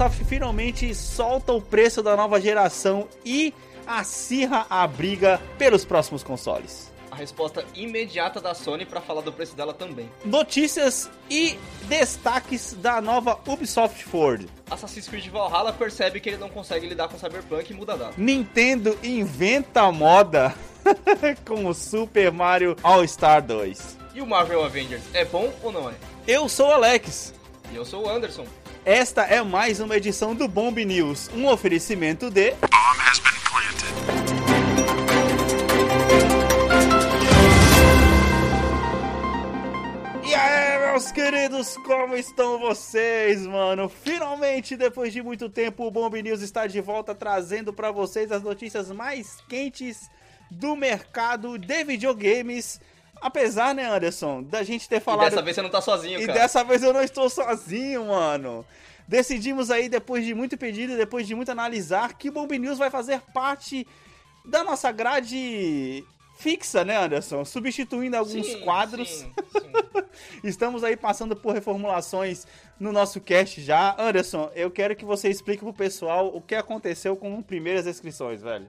Microsoft finalmente solta o preço da nova geração e acirra a briga pelos próximos consoles. A resposta imediata da Sony para falar do preço dela também. Notícias e destaques da nova Ubisoft Ford. Assassin's Creed Valhalla percebe que ele não consegue lidar com Cyberpunk e muda a data. Nintendo inventa moda com o Super Mario All-Star 2. E o Marvel Avengers é bom ou não é? Eu sou o Alex. E eu sou o Anderson. Esta é mais uma edição do Bomb News, um oferecimento de. E aí, meus queridos, como estão vocês, mano? Finalmente, depois de muito tempo, o Bomb News está de volta trazendo para vocês as notícias mais quentes do mercado de videogames. Apesar, né, Anderson, da gente ter falado. E dessa vez você não tá sozinho, E cara. dessa vez eu não estou sozinho, mano. Decidimos aí, depois de muito pedido, depois de muito analisar, que Bomb News vai fazer parte da nossa grade fixa, né, Anderson? Substituindo alguns Sim, quadros. sim, sim. Estamos aí passando por reformulações no nosso cast já. Anderson, eu quero que você explique pro pessoal o que aconteceu com primeiras inscrições, velho.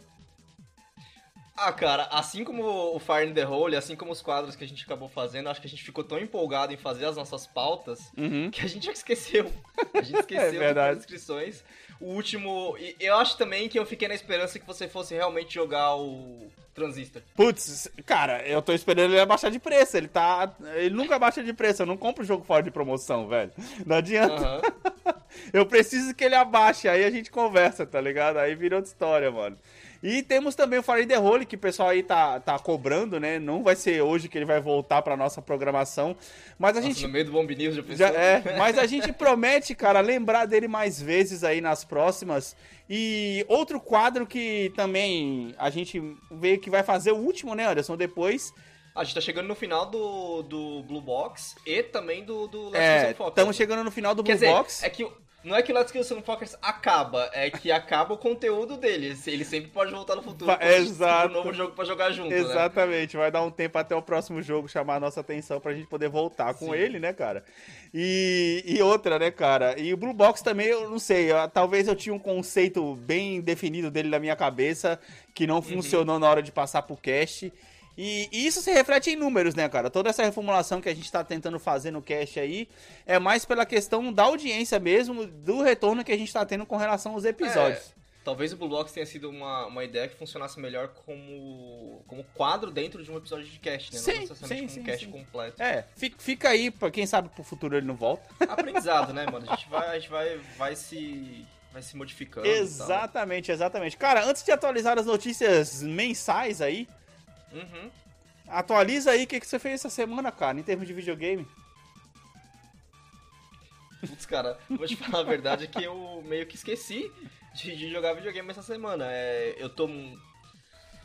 Ah, cara, assim como o Fire in the Hole, assim como os quadros que a gente acabou fazendo, acho que a gente ficou tão empolgado em fazer as nossas pautas Uhum. que a gente já esqueceu. A gente esqueceu É das inscrições. O último. Eu acho também que eu fiquei na esperança que você fosse realmente jogar o Transistor. Putz, cara, eu tô esperando ele abaixar de preço. Ele tá. Ele nunca abaixa de preço. Eu não compro jogo fora de promoção, velho. Não adianta. Aham. Eu preciso que ele abaixe, aí a gente conversa, tá ligado? Aí vira outra história, mano. E temos também o Fire the Hole, que o pessoal aí tá, tá cobrando, né? Não vai ser hoje que ele vai voltar pra nossa programação. Mas a Nossa, gente. no meio do Bomb News já pensou? Já é, mas a gente promete, cara, lembrar dele mais vezes aí nas próximas. E outro quadro que também a gente vê que vai fazer o último, né, Anderson? Depois. A gente tá chegando no final do, do Blue Box e também do, do Let's É, Focus. estamos chegando no final do Quer Blue dizer, Box. é que o- não é que o Let's Kill Some Focus acaba, é que acaba o conteúdo dele. Ele sempre pode voltar no futuro. Gente exato. um novo jogo pra jogar junto, né? Exatamente, vai dar um tempo até o próximo jogo chamar a nossa atenção pra gente poder voltar com Sim. ele, né, cara? E, e outra, né, cara? E o Blue Box também, eu não sei, eu- talvez eu tinha um conceito bem definido dele na minha cabeça que não funcionou na hora de passar pro cast. E, e isso se reflete em números, né, cara? Toda essa reformulação que a gente tá tentando fazer no cast aí é mais pela questão da audiência mesmo, do retorno que a gente tá tendo com relação aos episódios. Talvez o Blue Box tenha sido uma, uma ideia que funcionasse melhor como, como quadro dentro de um episódio de cast, né? Sim, não necessariamente sim, como um cast sim. completo. É, fi- fica aí, pra quem sabe pro futuro ele não volta. Aprendizado, né, mano? A gente vai, a gente vai, vai se. Vai se modificando. Exatamente, exatamente. Cara, antes de atualizar as notícias mensais aí, Uhum. atualiza aí o que, que você fez essa semana, cara, em termos de videogame. Putz, cara, vou te falar a verdade que eu meio que esqueci de, de jogar videogame essa semana. É, eu tô.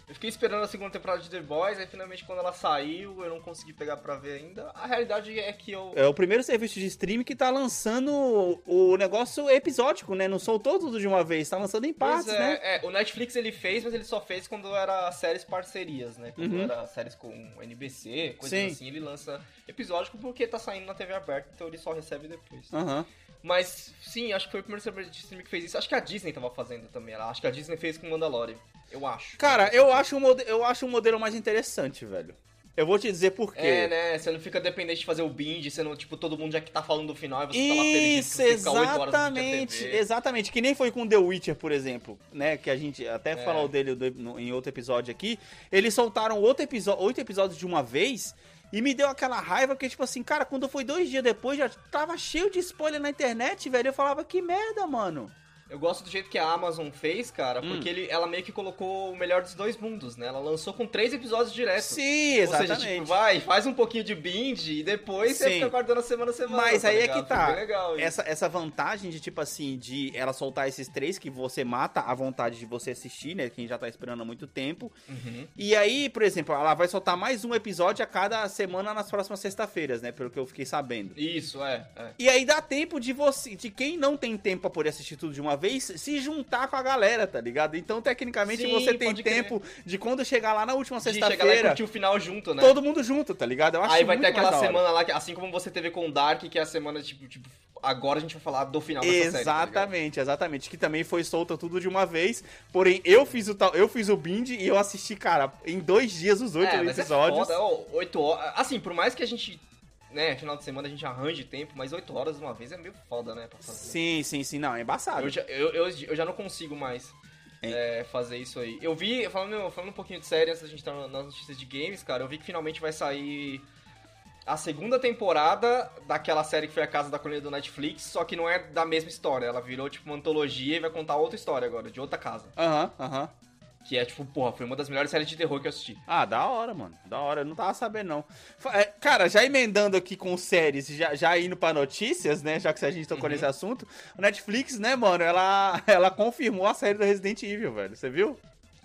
Eu fiquei esperando a segunda temporada de The Boys, aí finalmente quando ela saiu, eu não consegui pegar pra ver ainda. A realidade é que eu. É o primeiro serviço de streaming que tá lançando o negócio episódico, né? Não soltou tudo de uma vez, tá lançando em partes, Pois né? é, é, o Netflix ele fez, mas ele só fez quando era séries parcerias, né? Quando Uhum. era séries com NBC, coisas Sim. assim, ele lança episódico porque tá saindo na TV aberta, então ele só recebe depois. Aham. Mas sim, acho que foi o primeiro serviço de streaming que fez isso. Acho que a Disney tava fazendo também. Acho que a Disney fez com Mandalorian. Eu acho. Cara, eu acho, um mode- eu acho um modelo mais interessante, velho. Eu vou te dizer por quê. É, né? Você não fica dependente de fazer o binge, você não, tipo, todo mundo já que tá falando do final e você tá lá feliz Isso, que você fica 8 horas no exatamente, exatamente. Que nem foi com The Witcher, por exemplo, né? Que a gente até É. falou dele do- no- em outro episódio aqui. Eles soltaram outro episódio, oito episódios de uma vez e me deu aquela raiva porque, tipo assim, cara, quando foi dois dias depois já tava cheio de spoiler na internet, velho. Eu falava, que merda, mano. Eu gosto do jeito que a Amazon fez, cara, Hum. porque ele, ela meio que colocou o melhor dos dois mundos, né? Ela lançou com três episódios direto. Sim, Ou exatamente. seja, tipo, vai, faz um pouquinho de binge e depois você Sim. fica guardando a semana a semana. Mas aí é ligado? que Foi tá. legal. Essa, essa vantagem de, tipo assim, de ela soltar esses três que você mata a vontade de você assistir, né? Quem já tá esperando há muito tempo. Uhum. E aí, por exemplo, ela vai soltar mais um episódio a cada semana nas próximas sexta-feiras, né? Pelo que eu fiquei sabendo. Isso, é, é. E aí dá tempo de você, de quem não tem tempo pra poder assistir tudo de uma vez, se juntar com a galera, tá ligado? Então, tecnicamente, Sim, você tem tempo de quando chegar lá na última sexta-feira, curtir o final junto, né? todo mundo junto, tá ligado? Eu acho Aí vai ter aquela semana lá, que, assim como você teve com o Dark, que é a semana, tipo, tipo agora a gente vai falar do final dessa série. tá Exatamente, exatamente. Que também foi solta tudo de uma vez. Porém, eu fiz o, tal- eu fiz o bind e eu assisti, cara, em dois dias os oito é, mas episódios. É foda, oito horas. Assim, por mais que a gente, né, final de semana a gente arranje tempo, mas oito horas de uma vez é meio foda, né, pra fazer. Sim, sim, sim. Não, é embaçado. Eu já, eu, eu, eu já não consigo mais é, fazer isso aí. Eu vi, falando, falando um pouquinho de série, antes da gente estar nas notícias de games, cara, eu vi que finalmente vai sair a segunda temporada daquela série que foi a Casa da Colina do Netflix, só que não é da mesma história. Ela virou, tipo, uma antologia e vai contar outra história agora, de outra casa. Aham, aham. Que é, tipo, porra, foi uma das melhores séries de terror que eu assisti. Ah, da hora, mano. Da hora. Eu não tava sabendo, não. É, cara, já emendando aqui com séries, já, já indo pra notícias, né? Já que a gente tocou Uhum. nesse assunto. O Netflix, né, mano? Ela, ela confirmou a série do Resident Evil, velho. Você viu?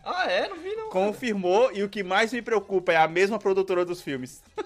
Ah, é? Não vi, não. cara. Confirmou. E o que mais me preocupa é a mesma produtora dos filmes.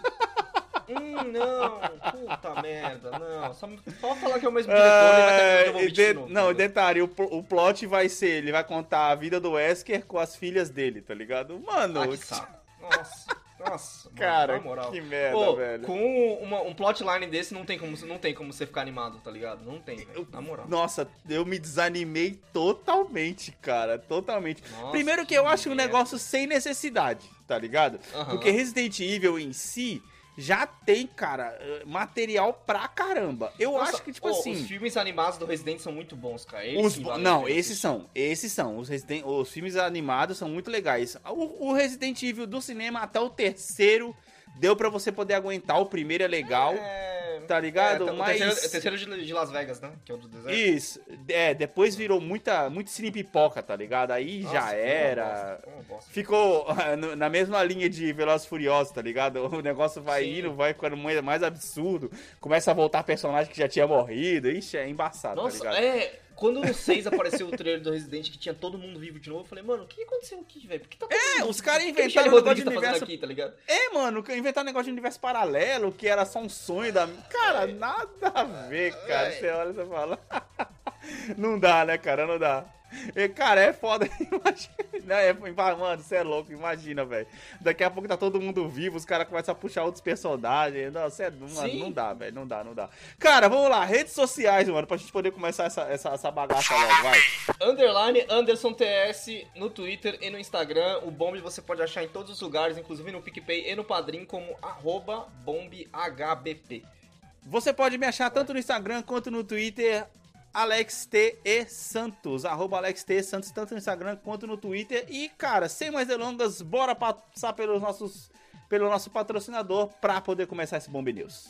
Hum, não. Puta merda, não. Só, só falar que é o mesmo diretor e vai ter de- não, detalhe, o, o plot vai ser, ele vai contar a vida do Wesker com as filhas dele, tá ligado? Mano, Ah, que saco. Nossa, nossa. mano, cara, moral. que merda, velho. com uma- um plotline desse não tem, como, não tem como você ficar animado, tá ligado? Não tem, velho. Na moral. Nossa, eu me desanimei totalmente, cara, totalmente. Nossa, Primeiro que eu que acho um merda. negócio sem necessidade, tá ligado? Aham. Porque Resident Evil em si já tem, cara, eh, material pra caramba. Eu Nossa, acho que, tipo pô, assim... Os filmes animados do Resident são muito bons, cara. Eles Os não, esses são. Esses são. Os, Resident- os filmes animados são muito legais. O, o Resident Evil do cinema até o terceiro deu pra você poder aguentar. O primeiro é legal. É, Tá ligado? É, o Mas- terceiro, o terceiro de, de Las Vegas, né? Que é o do deserto. Isso. É, depois virou muita, muito cine pipoca, tá ligado? Aí Nossa, já uma era. bosta, uma bosta. Ficou na mesma linha de Velozes e Furiosos, tá ligado? O negócio vai Sim. indo, vai ficando mais, mais absurdo. Começa a voltar personagem que já tinha morrido. Ixi, é embaçado, Nossa, tá ligado? é. Quando no 6 apareceu o trailer do Resident que tinha todo mundo vivo de novo, eu falei, mano, o que aconteceu aqui, velho? Por que tá todo É, mundo os caras inventaram um negócio de tá universo aqui, tá ligado? É, mano, inventar um negócio de universo paralelo, que era só um sonho da. Cara, nada a ver, cara. Você olha e você fala. Não dá, né, cara? Não dá. E, cara, é foda. Imagina. É, mano, você é louco, imagina, velho. Daqui a pouco tá todo mundo vivo, os caras começam a puxar outros personagens. Não, é, mano, não dá, velho. Não dá, não dá. Cara, vamos lá, redes sociais, mano, pra gente poder começar essa, essa, essa bagaça logo, vai. Underline Anderson TS no Twitter e no Instagram. O Bomb você pode achar em todos os lugares, inclusive no PicPay e no Padrim, como arroba BombHBP. Você pode me achar tanto no Instagram quanto no Twitter, Alex T e Santos, arroba Alex T Santos, tanto no Instagram quanto no Twitter. E, cara, sem mais delongas, bora passar pelos nossos, pelo nosso patrocinador pra poder começar esse Bomb News.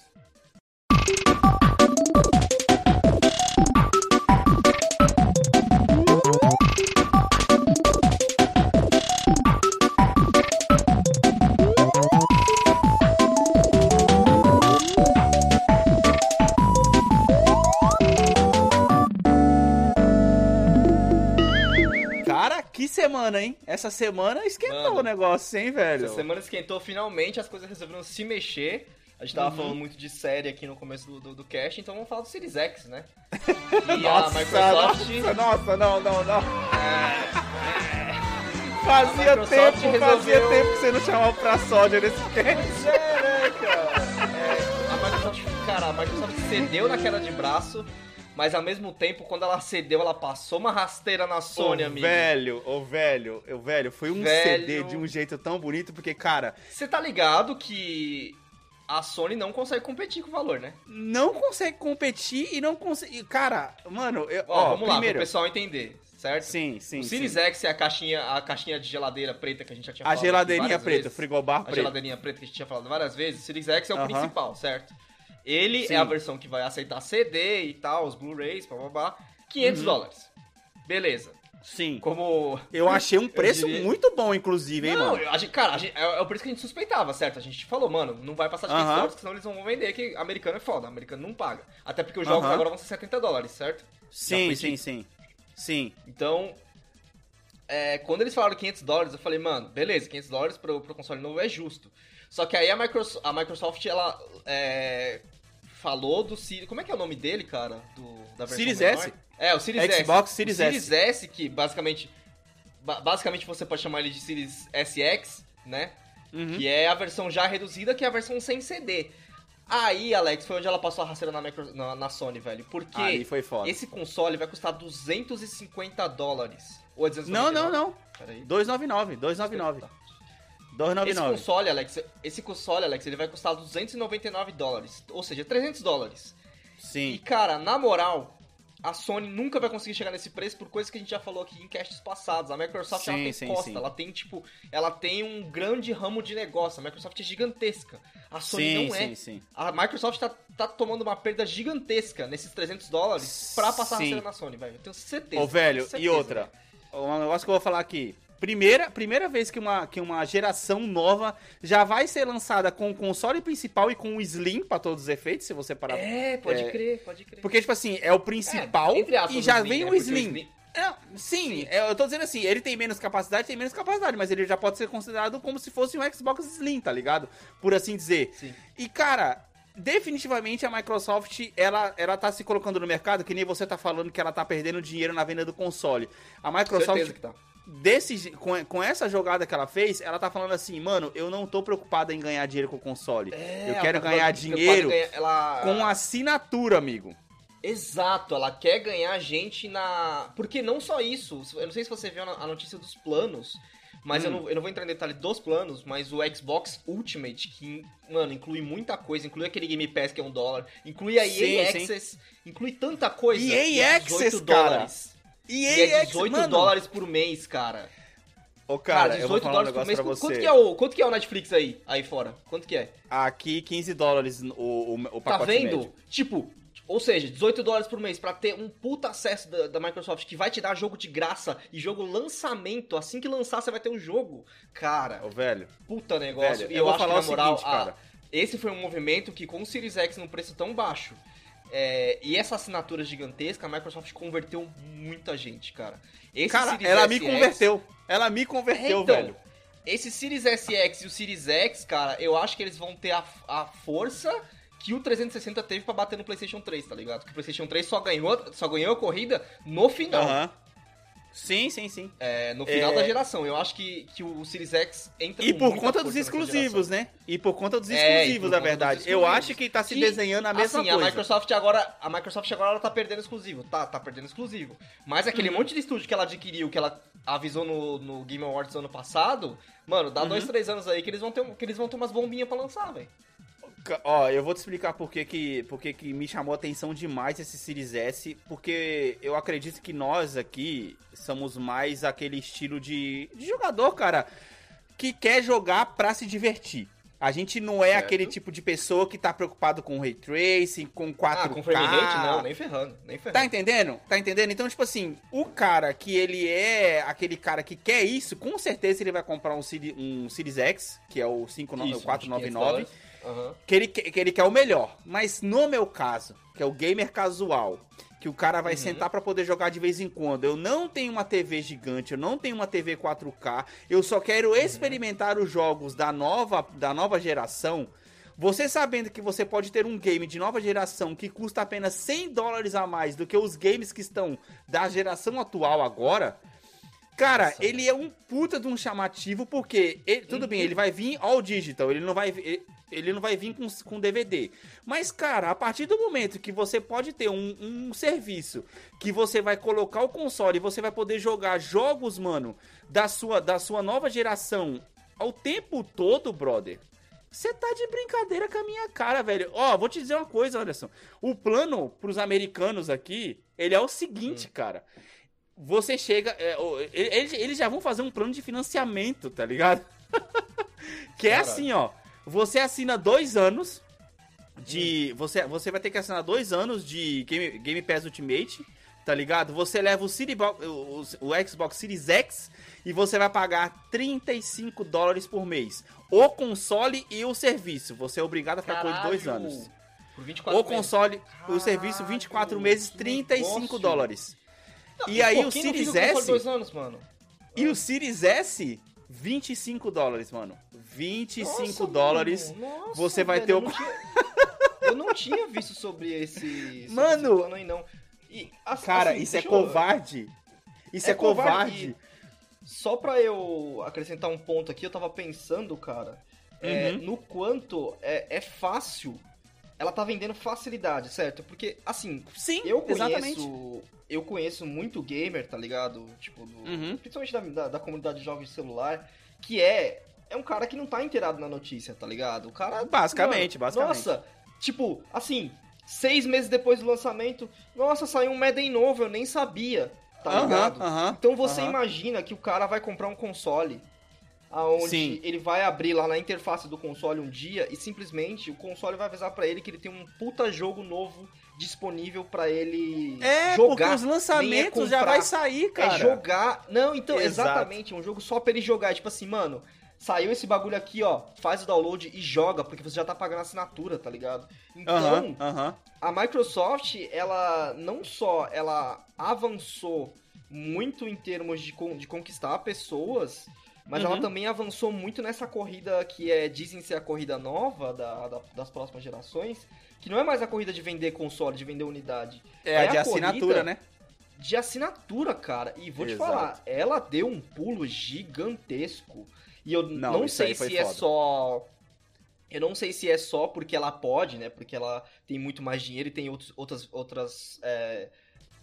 Semana, hein? Essa semana esquentou Mano, o negócio, hein, velho? Essa semana esquentou finalmente, as coisas resolveram se mexer. A gente tava Uhum. falando muito de série aqui no começo do, do, do cast, então vamos falar do Series X, né? E Nossa, a Microsoft. nossa, nossa, não, não, não. É, Fazia A Microsoft tempo, fazia resolveu- tempo que você não chamava pra sódia nesse cast. é, né, cara? É, a Microsoft, cara, a Microsoft cedeu na queda de braço, mas ao mesmo tempo, quando ela cedeu, ela passou uma rasteira na Sony, Ô, amigo. velho, ô velho, ô velho, foi um Velho. CD de um jeito tão bonito, porque, cara, Você tá ligado que a Sony não consegue competir com o valor, né? não consegue competir e não consegue. Cara, mano, eu, Ó, ó, vamos lá, primeiro. pro pessoal entender, certo? Sim, sim. o Series sim. X é a caixinha, a caixinha de geladeira preta que a gente já tinha A falado aqui geladeirinha preta, vezes. frigobar A preto. geladeirinha preta que a gente tinha falado várias vezes. O Series X é o Aham. principal, certo? Ele Sim. é a versão que vai aceitar CD e tal, os Blu-rays, blá. 500 Uhum. dólares. Beleza. Sim. Como. Eu achei um preço diria- muito bom, inclusive, hein, Não, mano? eu- a gente, cara, a gente- é, é o preço que a gente suspeitava, certo? A gente falou, mano, não vai passar de 500 Aham. dólares, senão eles vão vender que americano é foda, americano não paga. Até porque os jogos agora vão ser 70 dólares, certo? Sim, sim, sim. Sim. Então, é, quando eles falaram 500 dólares, eu falei, mano, beleza, 500 dólares pro, pro console novo é justo. Só que aí a Microsoft, a Microsoft ela é, falou do Series... Como é que é o nome dele, cara? Do, da versão Series menor? S. É, o Series S. Xbox Series o Series S, que basicamente... ba- Basicamente você pode chamar ele de Series SX, né? Uhum. Que é a versão já reduzida, que é a versão sem CD. Aí, Alex, foi onde ela passou a rasteira na, micro, na, na Sony, velho. Porque Aí foi foda. esse console vai custar 250 dólares. Ou é Não, 299? não, não. Peraí. 299, 299. Tá. Esse 299. console, Alex, esse console, Alex, ele vai custar 299 dólares. Ou seja, 300 dólares. E, Sim. cara, na moral, a Sony nunca vai conseguir chegar nesse preço por coisas que a gente já falou aqui em castes passados. A Microsoft ela Sim, tem sim, costa, sim. ela tem, tipo, ela tem um grande ramo de negócio. A Microsoft é gigantesca. A Sony não é. sim, sim. A Microsoft tá, tá tomando uma perda gigantesca nesses 300 dólares pra passar a Sim. rasteira na Sony, velho. Eu tenho certeza. Ô, velho, tenho certeza, e outra. velho. Um negócio que eu vou falar aqui. Primeira, primeira vez que uma, que uma geração nova já vai ser lançada com o console principal e com o Slim pra todos os efeitos, se você parar. É, pode É. crer, pode crer. Porque, tipo assim, é o principal É, e já Slim, vem né? o Slim. É, sim, é, eu tô dizendo assim, ele tem menos capacidade, tem menos capacidade, mas ele já pode ser considerado como se fosse um Xbox Slim, tá ligado? Por assim dizer. Sim. E, cara, definitivamente a Microsoft, ela, ela tá se colocando no mercado, que nem você tá falando que ela tá perdendo dinheiro na venda do console. A Microsoft, Certeza que tá. Desse, com, com essa jogada que ela fez, ela tá falando assim, mano, eu não tô preocupada em ganhar dinheiro com o console. É, eu quero tá ganhar dinheiro ganhar- ela... com assinatura, amigo. Exato, ela quer ganhar gente na. Porque não só isso, eu não sei se você viu a notícia dos planos, mas eu, Hum. não, eu não vou entrar em detalhe dos planos, mas o Xbox Ultimate, que, mano, inclui muita coisa, inclui aquele Game Pass que é um dólar, inclui a EA Sim, sim. Access, inclui tanta coisa. EA Access, 18 cara. dólares. E, E é 18 mano, dólares por mês, cara. Ô, cara, eu vou 18 falar um dólares por mês. pra Quanto, que é o, quanto que é o Netflix aí, aí fora? Quanto que é? Aqui, 15 dólares o, o, o Tá pacote vendo? médio. Tipo, ou seja, 18 dólares por mês pra ter um puta acesso da, da Microsoft que vai te dar jogo de graça e jogo lançamento. Assim que lançar, você vai ter o jogo. Cara, Ô, velho, puta negócio. velho, e eu eu, vou acho falar que, o na moral, seguinte, a- cara. esse foi um movimento que com o Series X num preço tão baixo é, e essa assinatura gigantesca, a Microsoft converteu muita gente, cara. Esse cara, Series ela me SX converteu. Ela me converteu, então, velho. Esse Series SX e o Series X, cara, eu acho que eles vão ter a, a força que o 360 teve pra bater no PlayStation 3, tá ligado? Que o PlayStation 3 só ganhou, só ganhou a corrida no final. Aham. Sim, sim, sim. É, no final É. da geração. Eu acho que, que o Series X entra E por conta dos exclusivos, né? E por conta dos É, exclusivos, na verdade. Eu exclusivos. acho que tá se Que, desenhando a mesma assim, coisa. a Microsoft agora, a Microsoft agora ela tá perdendo exclusivo. Tá, tá perdendo exclusivo. Mas aquele Uhum. monte de estúdio que ela adquiriu, que ela avisou no, no Game Awards ano passado, mano, dá Uhum. dois, três anos aí que eles vão ter, que eles vão ter umas bombinhas pra lançar, velho. Ó, eu vou te explicar por que, que, por que, que me chamou a atenção demais esse Series S, porque eu acredito que nós aqui somos mais aquele estilo de, de jogador, cara, que quer jogar pra se divertir. A gente não é Certo. aquele tipo de pessoa que tá preocupado com ray tracing, com 4K. Ah, com frame rate não, nem ferrando, nem ferrando. Tá entendendo? Tá entendendo? Então, tipo assim, o cara que ele é aquele cara que quer isso, com certeza ele vai comprar um, Siri- um Series X, que é o 5, Isso, o 499, 500 dólares. Aham. que ele, que ele quer o melhor. Mas no meu caso, que é o gamer casual, que o cara vai Uhum. sentar pra poder jogar de vez em quando. Eu não tenho uma TV gigante, eu não tenho uma TV 4K, eu só quero Uhum. experimentar os jogos da nova, da nova geração. Você sabendo que você pode ter um game de nova geração que custa apenas 100 dólares a mais do que os games que estão da geração atual agora, Cara, Nossa, ele é um puta de um chamativo, porque ele- tudo Uhum. bem, ele vai vir all digital, ele não vai, ele, ele não vai vir com, com DVD. Mas, cara, a partir do momento que você pode ter um, um serviço que você vai colocar o console e você vai poder jogar jogos, mano, da sua, da sua nova geração ao tempo todo, brother. Você tá de brincadeira com a minha cara, velho. Ó, vou te dizer uma coisa, Anderson. O plano pros americanos aqui, ele é o seguinte, cara. Você chega. é, eles, eles já vão fazer um plano de financiamento, tá ligado? que é Caralho. assim, ó. Você assina dois anos de. Você, você vai ter que assinar dois anos de Game, Game Pass Ultimate, tá ligado? Você leva o, City o, o- Xbox Series X e você vai pagar 35 dólares por mês. O console e o serviço. Você é obrigado a ficar com dois Caralho. anos. Por 24 O console, o serviço, Caralho, 24 meses, que 35 negócio. dólares. Não, E aí o Series S- dois anos. E o Series S, 25 dólares, mano. 25 Nossa, dólares. mano, nossa, você vai velho, ter eu o- não tinha- Eu não tinha visto sobre esse. sobre Mano! esse aí, não. E, assim, Cara, isso é deixa eu- covarde. Isso é, É covarde covarde. Só pra eu acrescentar um ponto aqui, eu tava pensando, cara, é, Uhum. no quanto é, é fácil ela tá vendendo facilidade, certo? Porque, assim, Sim, eu conheço. exatamente. Eu conheço muito gamer, tá ligado? Tipo, do- Uhum. principalmente da, da, da comunidade de jogos de celular, que é. É um cara que não tá inteirado na notícia, tá ligado? O cara. Basicamente, mano, basicamente. Nossa, tipo, assim, seis meses depois do lançamento, nossa, saiu um Madden novo, eu nem sabia, tá Aham, ligado? aham, Então você imagina que o cara vai comprar um console aonde Sim. ele vai abrir lá na interface do console um dia e simplesmente o console vai avisar pra ele que ele tem um puta jogo novo disponível pra ele É, jogar. porque os é lançamentos já comprar. vai sair, cara. É jogar. Não, então, Exato. exatamente, é um jogo só pra ele jogar. É tipo assim, mano, saiu esse bagulho aqui, ó, faz o download e joga, porque você já tá pagando assinatura, tá ligado? Então, Aham, aham. a Microsoft, ela não só ela avançou muito em termos de, con- de conquistar pessoas, mas Uhum. ela também avançou muito nessa corrida que é, dizem ser a corrida nova da, da- das próximas gerações, que não é mais a corrida de vender console, de vender unidade, É, a É de a assinatura, né? de assinatura, cara. E vou te Exato. falar, ela deu um pulo gigantesco. E eu Não, não, sei se é foda. só. Eu não sei se é só porque ela pode, né? Porque ela tem muito mais dinheiro e tem outros, outras, outras é,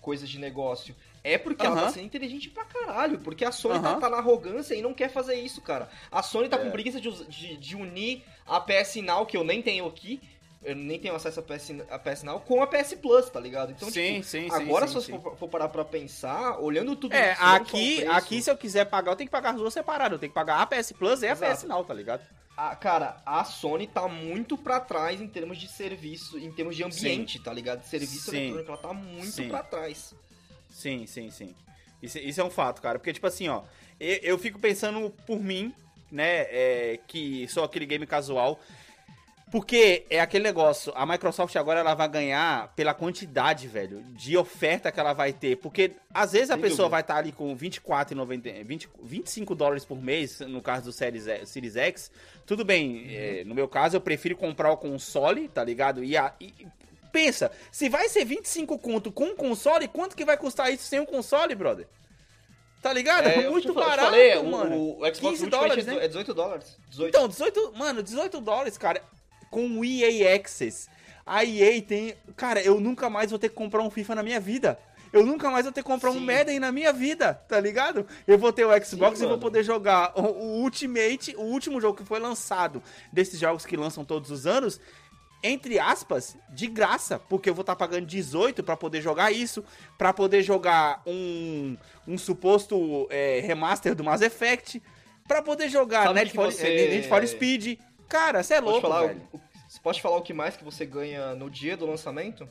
coisas de negócio. É porque ela tá sendo inteligente pra caralho. Porque a Sony tá, Aham. tá na arrogância e não quer fazer isso, cara. A Sony tá É. com preguiça de, de, de unir a PS Now, que eu nem tenho aqui. Eu nem tenho acesso a PS, a PS Now, com a PS Plus, tá ligado? Então, sim, tipo, sim, sim. Agora, sim, se você sim. for, for parar pra pensar, olhando tudo É, isso, aqui, aqui se eu quiser pagar, eu tenho que pagar as duas separadas. Eu tenho que pagar a PS Plus e a Exato. PS Now, tá ligado? a- cara, a Sony tá muito pra trás em termos de serviço, em termos de ambiente, tá ligado? De serviço Sim. eletrônico, ela tá muito Sim. pra trás. Sim, sim, sim. Isso, isso é um fato, cara. Porque, tipo assim, ó, eu, eu fico pensando por mim, né, é, que sou aquele game casual. Porque é aquele negócio, a Microsoft agora ela vai ganhar pela quantidade, velho, de oferta que ela vai ter. Porque às vezes a Sem pessoa dúvida. vai estar ali com 24,90, 20, 25 dólares por mês, no caso do Series, X- Series X. Tudo bem, é, no meu caso eu prefiro comprar o console, tá ligado? E, a- e- pensa, se vai ser 25 conto com um console, quanto que vai custar isso sem um console, brother? Tá ligado? É, eu muito barato, falei, mano. O, o Xbox 15 Ultimate dólares, é né? é 18 dólares. 18. Então, 18, mano, 18 dólares, cara, com o EA Access. A EA tem, cara, eu nunca mais vou ter que comprar um FIFA na minha vida. Eu nunca mais vou ter que comprar um Sim. Madden na minha vida, tá ligado? Eu vou ter o Xbox Sim, e vou poder jogar o, o Ultimate, o último jogo que foi lançado desses jogos que lançam todos os anos, entre aspas, de graça, porque eu vou estar pagando 18 pra poder jogar isso, pra poder jogar um, um suposto é, remaster do Mass Effect, pra poder jogar Need for, você- eh, Need for Speed. Cara, você é louco, falar, velho. você pode falar o que mais que você ganha no dia do lançamento?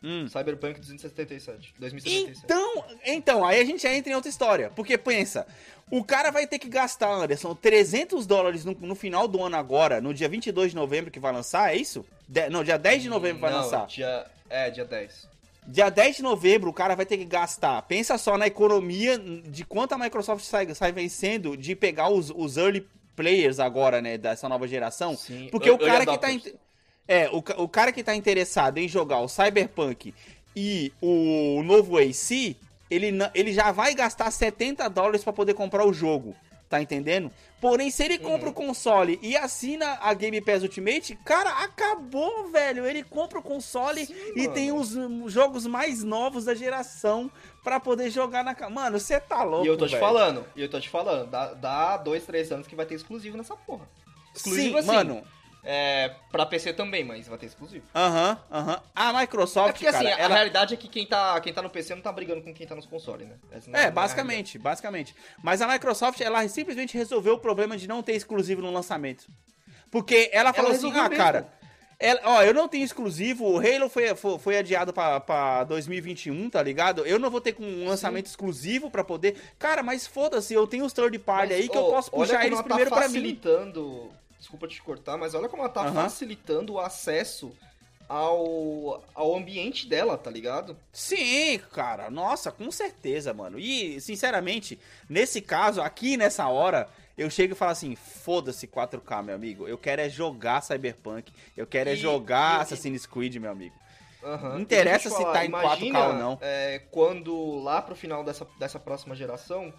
Hum. Cyberpunk 277, 2077. Então, então, aí a gente entra em outra história. Porque pensa, o cara vai ter que gastar, Anderson, 300 dólares no, no final do ano agora, no dia 22 de novembro que vai lançar, é isso? De- não, dia 10 de novembro vai Não, lançar. Dia, é, dia 10. Dia 10 de novembro, o cara vai ter que gastar. Pensa só na economia de quanto a Microsoft sai, sai vencendo de pegar os, os early players agora, né, dessa nova geração. Sim, Porque early o cara que tá. inte- É, o, o cara que tá interessado em jogar o Cyberpunk e o novo AC, ele, ele já vai gastar 70 dólares pra poder comprar o jogo. Tá entendendo? Porém, se ele compra Uhum. o console e assina a Game Pass Ultimate, cara, acabou, velho. Ele compra o console Sim, e mano. tem os jogos mais novos da geração pra poder jogar na. Mano, você tá louco. e eu tô te velho. falando, e eu tô te falando, dá, dá dois, três anos que vai ter exclusivo nessa porra. Exclusivo Sim, assim, mano. É, pra PC também, mas vai ter exclusivo. Aham, aham. A Microsoft, É porque assim, cara, a ela... realidade é que quem tá, quem tá no PC não tá brigando com quem tá nos consoles, né? Essa não não É, a basicamente, basicamente. Mas a Microsoft, ela simplesmente resolveu o problema de não ter exclusivo no lançamento. Porque ela falou assim, resolveu ah, mesmo. cara, ela- ó, eu não tenho exclusivo, o Halo foi, foi, foi adiado pra, pra 2021, tá ligado? Eu não vou ter com um lançamento exclusivo pra poder... Cara, mas foda-se, eu tenho os third party Mas, aí que ô, eu posso olha puxar como eles ela primeiro tá pra mim. facilitando, Desculpa te cortar, mas olha como ela tá Aham. facilitando o acesso ao, ao ambiente dela, tá ligado? Sim, cara, nossa, com certeza, mano. E, sinceramente, nesse caso, aqui nessa hora, eu chego e falo assim: foda-se 4K, meu amigo. Eu quero é jogar Cyberpunk. Eu quero é E- jogar e- Assassin's Creed, meu amigo. Aham. Não interessa se falar, tá em 4K ou não. é, quando lá pro final dessa, dessa próxima geração,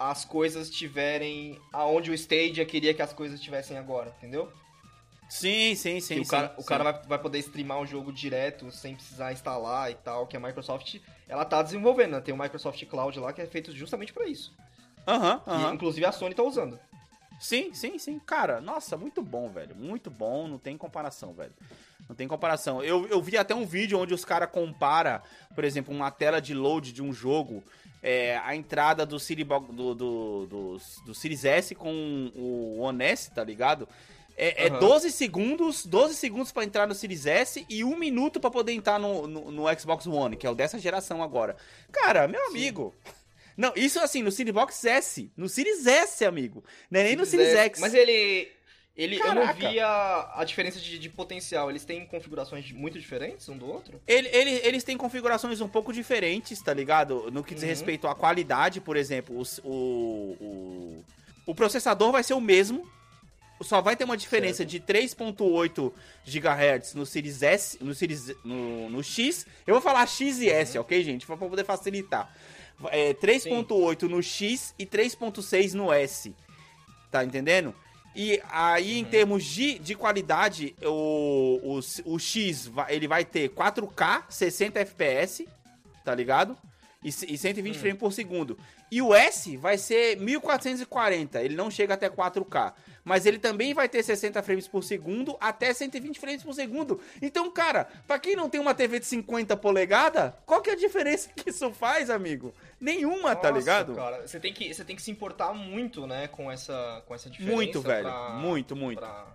as coisas estiverem aonde o Stadia queria que as coisas estivessem agora, entendeu? Sim, sim, sim. Que o sim, cara, sim. o cara vai, vai poder streamar o jogo direto, sem precisar instalar e tal, que a Microsoft, ela tá desenvolvendo, né? Tem o Microsoft Cloud lá que é feito justamente pra isso. Aham, aham. inclusive a Sony tá usando. Sim, sim, sim. Cara, nossa, muito bom, velho. Muito bom, não tem comparação, velho. Não tem comparação. Eu, eu vi até um vídeo onde os caras compara, por exemplo, uma tela de load de um jogo, é, a entrada do, Bo- do, do, do, do Series S com o One S, tá ligado? É, é Aham. 12 segundos, 12 segundos pra entrar no Series S e um minuto pra poder entrar no, no, no Xbox One, que é o dessa geração agora. Cara, meu amigo. Não, isso assim, no Series Box S. No Series S, amigo. Não é nem no Series X. Mas ele. Ele, eu não vi a, a diferença de, de potencial. Eles têm configurações muito diferentes um do outro? Ele- ele- eles têm configurações um pouco diferentes, tá ligado? No que diz Uhum. respeito à qualidade, por exemplo, o, o, o processador vai ser o mesmo. Só vai ter uma diferença Certo. de 3.8 GHz no Series S, no Series no, no X. Eu vou falar X e S, Uhum. ok, gente? Pra poder facilitar. É, 3.8 no X e 3.6 no S. Tá entendendo? E aí, em termos de, de qualidade, o, o, o X vai- ele vai ter 4K, 60 FPS, tá ligado? E, e 120 Hum. frames por segundo. E o S vai ser 1440, ele não chega até 4K. Mas ele também vai ter 60 frames por segundo até 120 frames por segundo. Então, cara, pra quem não tem uma TV de 50 polegadas, qual que é a diferença que isso faz, amigo? Nenhuma, tá Nossa, ligado? Cara, você tem que você tem que se importar muito, né, com essa com essa diferença. Muito, velho. pra- Muito, muito. pra-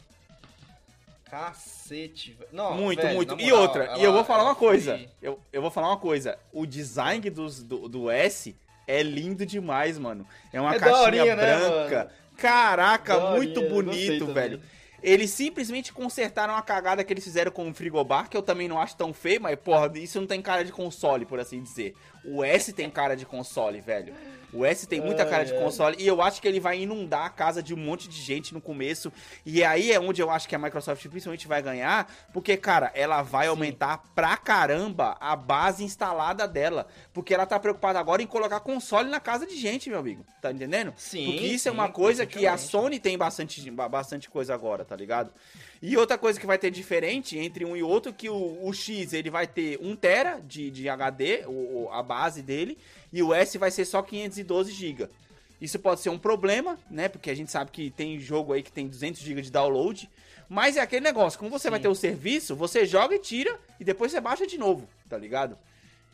Cacete, velho. Não, Muito, velho, muito. na E moral, outra, ela- e eu vou falar uma coisa. foi- Eu, eu vou falar uma coisa. O design dos, do, do S é lindo demais, mano. É uma É caixinha né, branca. mano? Caraca, muito bonito, velho. Eles simplesmente consertaram a cagada que eles fizeram com o frigobar, que eu também não acho tão feio, mas, porra, isso não tem cara de console, por assim dizer. O S tem cara de console, velho. O S tem muita cara de console e eu acho que ele vai inundar a casa de um monte de gente no começo. E aí é onde eu acho que a Microsoft principalmente vai ganhar, porque, cara, ela vai aumentar pra caramba a base instalada dela. Porque ela tá preocupada agora em colocar console na casa de gente, meu amigo. Tá entendendo? Sim, Porque isso é sim, uma coisa que a. Sony tem bastante, ba- bastante coisa agora, tá ligado? E outra coisa que vai ter diferente entre um e outro, que o, o X ele vai ter 1 tera de, de HD, o- a base dele, e o S vai ser só 512 GB. Isso pode ser um problema, né? Porque a gente sabe que tem jogo aí que tem 200 GB de download. Mas é aquele negócio, como você vai Sim. ter o serviço, você joga e tira, e depois você baixa de novo, tá ligado?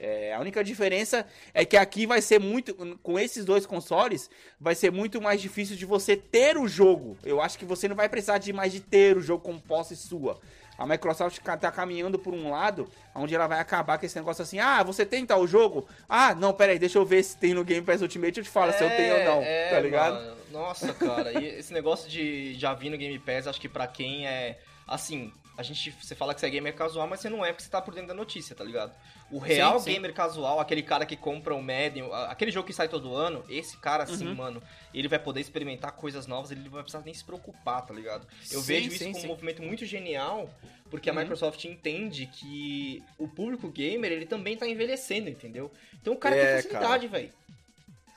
É, a única diferença é que aqui vai ser muito. Com esses dois consoles, vai ser muito mais difícil de você ter o jogo. Eu acho que você não vai precisar de mais de ter o jogo como posse sua. A Microsoft tá caminhando por um lado onde ela vai acabar com esse negócio assim: ah, você tem tal jogo? Ah, não, peraí, deixa eu ver se tem no Game Pass Ultimate, eu te falo se eu tenho ou não, É, tá ligado? mano. Nossa, cara, e esse negócio de já vir no Game Pass, acho que pra quem é. Assim, a gente. Você fala que você é gamer casual, mas você não é porque você tá por dentro da notícia, tá ligado? O real sim. gamer casual, aquele cara que compra o Madden, aquele jogo que sai todo ano, esse cara, assim, Uhum. mano, ele vai poder experimentar coisas novas, ele não vai precisar nem se preocupar, tá ligado? Eu Sim, vejo isso sim, como um sim. movimento muito genial, porque a Uhum. Microsoft entende que o público gamer, ele também tá envelhecendo, entendeu? Então o cara É, tem facilidade, velho.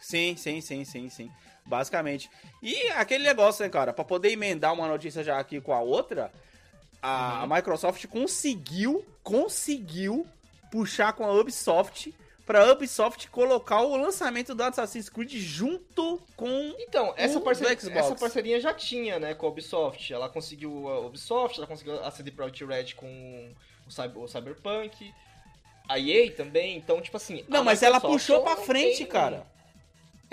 Sim, sim, sim, sim, sim. Basicamente. E aquele negócio, né, cara? Pra poder emendar uma notícia já aqui com a outra, a, Uhum. a Microsoft conseguiu, conseguiu puxar com a Ubisoft pra Ubisoft colocar o lançamento do Assassin's Creed junto com. Então, essa, parceria, essa parceria já tinha, né, com a Ubisoft. Ela conseguiu a Ubisoft, ela conseguiu a CD Projekt Red com o, Cyber, o Cyberpunk. A EA também, então, tipo assim... Não, mas ela Microsoft, puxou ela pra não frente, tem- cara.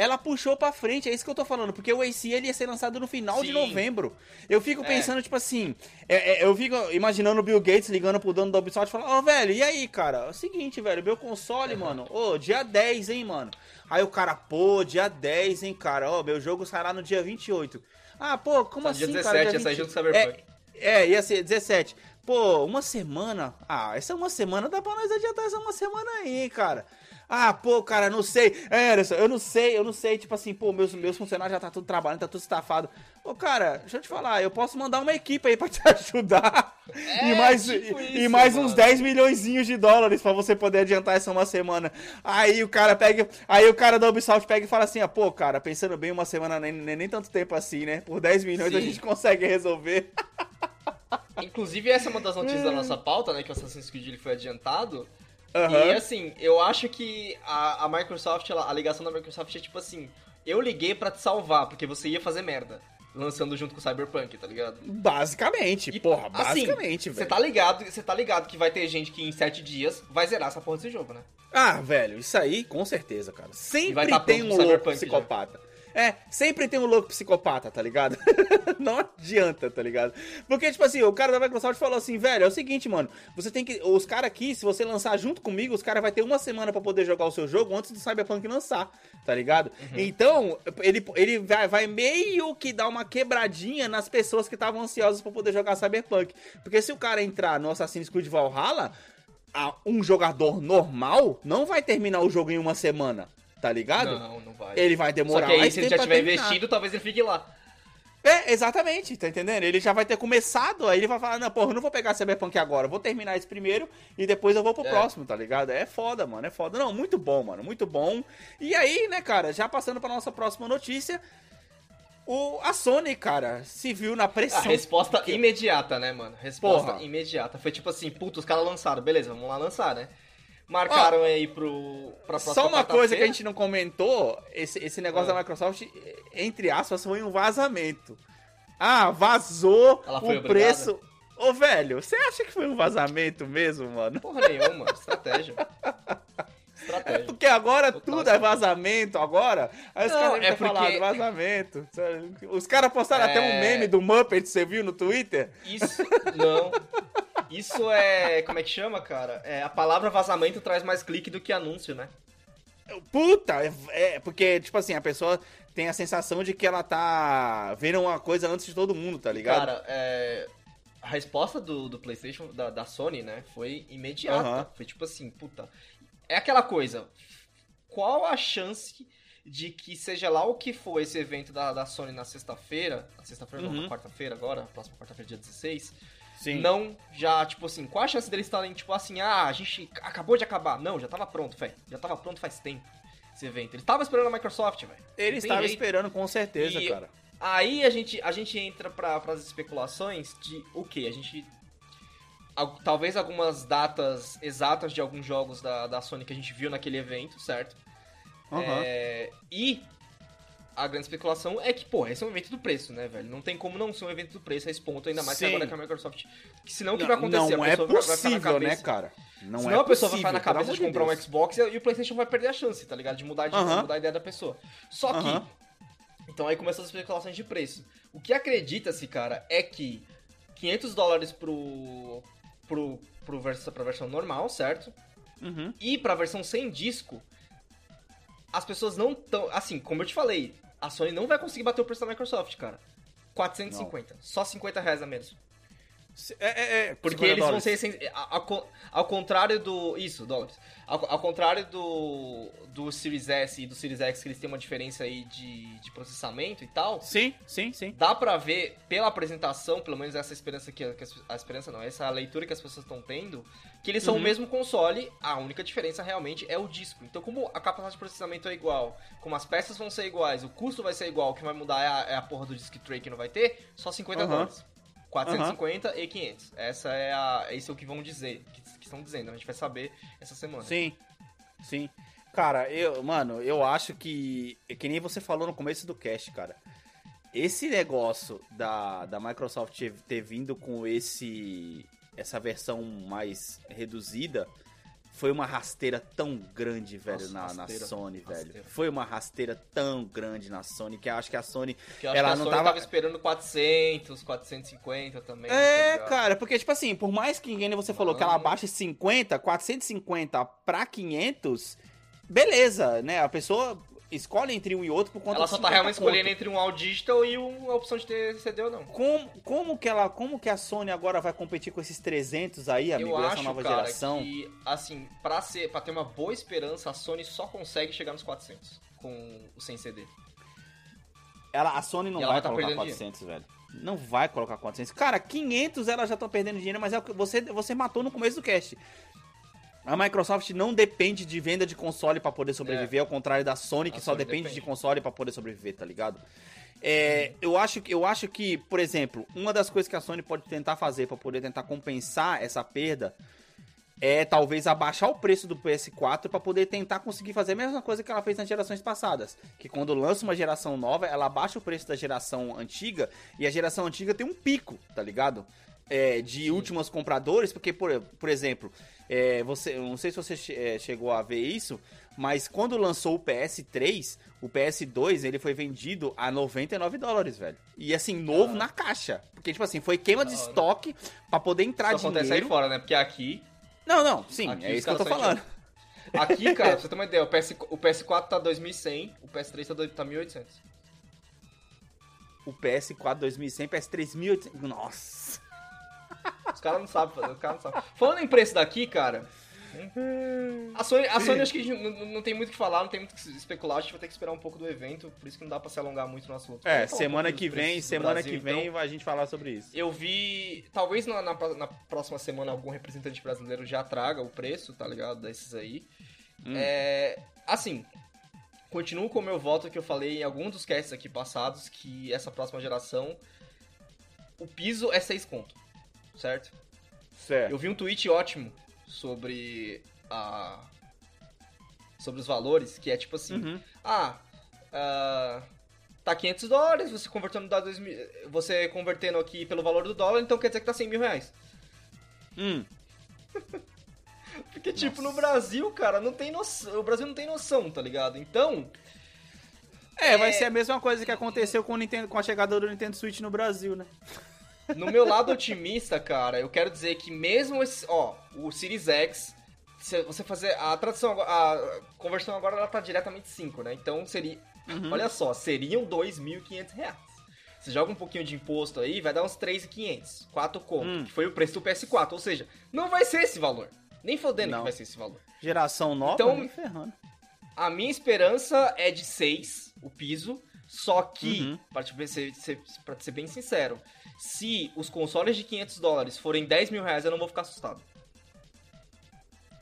Ela puxou pra frente, é isso que eu tô falando, porque o AC ele ia ser lançado no final de Sim. novembro. Eu fico É. pensando, tipo assim, é- é, eu fico imaginando o Bill Gates ligando pro dono da Ubisoft e falando, ó, velho, e aí, cara? É o seguinte, velho, meu console, mano, ô, dia 10, hein, mano. Aí o cara, pô, dia 10, hein, cara, ó, meu jogo sairá no dia 28. Ah, pô, como Tá, assim, dia 17 cara? ia sair 20? junto com Cyberpunk. É, ia ser 17. Pô, uma semana? Ah, essa uma semana dá pra nós adiantar essa uma semana aí, cara. Ah, pô, cara, não sei. É, Anderson, eu não sei, eu não sei. Tipo assim, pô, meus, meus funcionários já tá tudo trabalhando, tá tudo estafado. Ô, cara, deixa eu te falar, eu posso mandar uma equipe aí pra te ajudar. É, e mais, tipo e, isso, e mais mano. uns 10 milhões de dólares pra você poder adiantar essa uma semana. Aí o cara pega. Aí o cara da Ubisoft pega e fala assim: ah, pô, cara, pensando bem, uma semana nem, nem, nem tanto tempo assim, né? Por 10 milhões a Sim. gente consegue resolver. inclusive, essa é uma das notícias da nossa pauta, né? Que o Assassin's Creed ele foi adiantado. Aham. E assim, eu acho que a, a Microsoft, ela- a ligação da Microsoft é tipo assim: eu liguei pra te salvar, porque você ia fazer merda. Lançando junto com o Cyberpunk, tá ligado? Basicamente, E, porra, assim, basicamente, Você velho. tá ligado, você tá ligado que vai ter gente que em sete dias vai zerar essa porra desse jogo, né? Ah, velho, isso aí, com certeza, cara. Sempre vai tá tem um louco Cyberpunk já. É, sempre tem um louco psicopata, tá ligado? não adianta, tá ligado? Porque, tipo assim, o cara da Microsoft falou assim, velho, é o seguinte, mano, você tem que. Os caras aqui, se você lançar junto comigo, os caras vai ter uma semana pra poder jogar o seu jogo antes do Cyberpunk lançar, tá ligado? Uhum. Então, ele, ele vai, vai meio que dar uma quebradinha nas pessoas que estavam ansiosas pra poder jogar Cyberpunk. Porque se o cara entrar no Assassin's Creed Valhalla, um jogador normal não vai terminar o jogo em uma semana, tá ligado? Não, não vai. Ele vai demorar Só que aí, se ele já tiver terminar. investido, talvez ele fique lá. É, exatamente, tá entendendo? Ele já vai ter começado, aí ele vai falar, não, porra, eu não vou pegar Cyberpunk agora, vou terminar esse primeiro e depois eu vou pro É. próximo, tá ligado? É foda, mano, é foda. Não, muito bom, mano, muito bom. E aí, né, cara, já passando pra nossa próxima notícia, o, a Sony, cara, se viu na A pressão. resposta que- imediata, né, mano? Resposta Porra. imediata. Foi tipo assim, puta, os caras lançaram, beleza, vamos lá lançar, né? Marcaram aí pro, pra próxima Só uma coisa que a gente não comentou, esse, esse negócio Ah. da Microsoft, entre aspas, foi um vazamento. Ah, vazou o obrigada? preço. Ô, velho, você acha que foi um vazamento mesmo, mano? Porra nenhuma, estratégia. É porque agora Total tudo é vazamento, agora. Aí os Não, caras é porque- falado vazamento. Os caras postaram até um É. meme do Muppet, você viu no Twitter? Isso, não. Isso é, como é que chama, cara? É, a palavra vazamento traz mais clique do que anúncio, né? Puta, é, é, porque, tipo assim, a pessoa tem a sensação de que ela tá vendo uma coisa antes de todo mundo, tá ligado? Cara, é, a resposta do, do PlayStation, da, da Sony, né, foi imediata. Aham. Foi tipo assim, puta. É aquela coisa. Qual a chance de que seja lá o que for esse evento da, da Sony na sexta-feira, na sexta-feira não, Uhum. na quarta-feira agora, próxima quarta-feira, dia 16, Sim. não já, tipo assim, qual a chance deles estarem, tipo assim, ah, a gente acabou de acabar. Não, já tava pronto, velho. Já tava pronto faz tempo esse evento. Eles estavam esperando a Microsoft, velho. Ele Não estava jeito. esperando com certeza, E- cara. Aí a gente, a gente entra para as especulações de o que? A gente. Al- Talvez algumas datas exatas de alguns jogos da, da Sony que a gente viu naquele evento, certo? Aham. É, e a grande especulação é que, pô, esse é um evento do preço, né, velho? Não tem como não ser um evento do preço a esse ponto, ainda mais que Sim. agora que a Microsoft. Que senão o que vai acontecer? Não é vai- vai possível, né, cabeça- cara? Não Senão é a pessoa vai possível, ficar na pelo cabeça amor de comprar Deus. um Xbox e, o PlayStation vai perder a chance, tá ligado? De mudar, de, Aham. mudar a ideia da pessoa. Só que. Então aí começam as especulações de preço. O que acredita-se, cara, é que 500 dólares pro. Pro. pro vers pra versão normal, certo? Uhum. E pra versão sem disco, as pessoas não tão. Assim, como eu te falei, a Sony não vai conseguir bater o preço da Microsoft, cara. 450. Só 50 reais a menos. É, é, é, Porque 50 eles vão dólares. ser. essen- a- a co- Ao, contrário do. Isso, dólares. Ao, ao contrário do. Do Series S e do Series X, que eles têm uma diferença aí de, de processamento e tal. Sim, sim, sim. Dá pra ver pela apresentação, pelo menos essa esperança que, que as- a esperança não, essa leitura que as pessoas estão tendo, que eles são Uhum. o mesmo console, a única diferença realmente é o disco. Então, como a capacidade de processamento é igual, como as peças vão ser iguais, o custo vai ser igual, o que vai mudar é a, é a porra do disc tray que não vai ter, só 50 Aham. dólares. 450 e 500. Essa é a, esse é o que vão dizer, que, que estão dizendo. A gente vai saber essa semana. Sim, sim. Cara, eu, mano, eu acho que. Que nem você falou no começo do cast, cara. Esse negócio da, da Microsoft ter vindo com esse. Essa versão mais reduzida foi uma rasteira tão grande, velho, Nossa, na, na rasteira, Sony, velho. rasteira. Foi uma rasteira tão grande na Sony que eu acho que a Sony. Acho Ela que a não Sony tava- tava esperando 400, 450 também. tá É, ligado? cara, porque, tipo assim, por mais que nem você falou que ela baixe 50, 450 pra 500, beleza, né? A pessoa escolhe entre um e outro por conta Ela só tá 50 realmente conto. escolhendo entre um All Digital e um- a opção de ter CD ou não. Como, como, que ela, como que a Sony agora vai competir com esses 300 aí, amigo, eu dessa acho, nova cara, geração? que, assim, pra, ser, pra ter uma boa esperança, a Sony só consegue chegar nos 400 com o sem CD. Ela, a Sony não vai vai tá colocar perdendo 400, velho. Não vai colocar 400. Cara, 500 ela já tá perdendo dinheiro, mas é o que você, você matou no começo do cast. A Microsoft não depende de venda de console pra poder sobreviver, ao contrário da Sony, que É. A só Sony depende, depende. de console pra poder sobreviver, tá ligado? É, eu, acho, que- eu acho que, por exemplo, uma das coisas que a Sony pode tentar fazer pra poder tentar compensar essa perda é talvez abaixar o preço do PS4 pra poder tentar conseguir fazer a mesma coisa que ela fez nas gerações passadas. Que quando lança uma geração nova, ela abaixa o preço da geração antiga e a geração antiga tem um pico, tá ligado? É, de últimos compradores, porque, por, por exemplo, é, você, não sei se você che- é, chegou a ver isso, mas quando lançou o PS3, o PS2 ele foi vendido a 99 dólares, velho. E assim, novo Ah. na caixa. Porque, tipo assim, foi queima de estoque pra poder entrar Isso acontece aí dinheiro. fora, né? Porque aqui, Não, não, sim, Aqui é isso que eu tô falando. aqui, cara, pra você ter uma ideia, o, PS, o PS4 tá 2.100, o PS3 tá, dois- tá 1.800. O PS4 2100, PS3 1800. Nossa. Os caras não sabem fazer, os caras não sabem. Falando em preço daqui, cara. A Sony, a Sony acho que não, não- não tem muito o que falar, não tem muito o que especular, a gente vai ter que esperar um pouco do evento, por isso que não dá pra se alongar muito no assunto. É, um semana que vem, semana Brasil, que vem então. a gente falar sobre isso. Eu vi. Talvez na, na, na próxima semana algum representante brasileiro já traga o preço, tá ligado? Desses aí. Hum. É. Assim. Continuo com o meu voto que eu falei em algum dos casts aqui passados, que essa próxima geração. O piso é 6 conto. Certo? Certo. Eu vi um tweet ótimo sobre a. Sobre os valores, que é tipo assim. Uhum. Ah, ah, tá 500 dólares, você convertendo dá 2 mil, você convertendo aqui pelo valor do dólar, então quer dizer que tá 100 mil reais. Hum. Porque, tipo, no Brasil, cara, não tem noção, o Brasil não tem noção, tá ligado? Então, É, vai É. ser a mesma coisa que aconteceu com, o Nintendo, com a chegada do Nintendo Switch no Brasil, né? No meu lado otimista, cara, eu quero dizer que mesmo esse, ó, o Series X, se você fazer a tradução, a conversão agora ela tá diretamente 5, né? Então seria, Uhum. olha só, seriam 2.500 reais. Você joga um pouquinho de imposto aí, vai dar uns 3.500, 4 conto, Hum. que foi o preço do PS4, ou seja, não vai ser esse valor. Nem fodendo que vai ser esse valor. Geração nova, Então- nem ferrando. A minha esperança é de 6, o piso. Só que, Uhum. pra, te ser, ser, pra te ser bem sincero, se os consoles de 500 dólares forem 10 mil reais, eu não vou ficar assustado.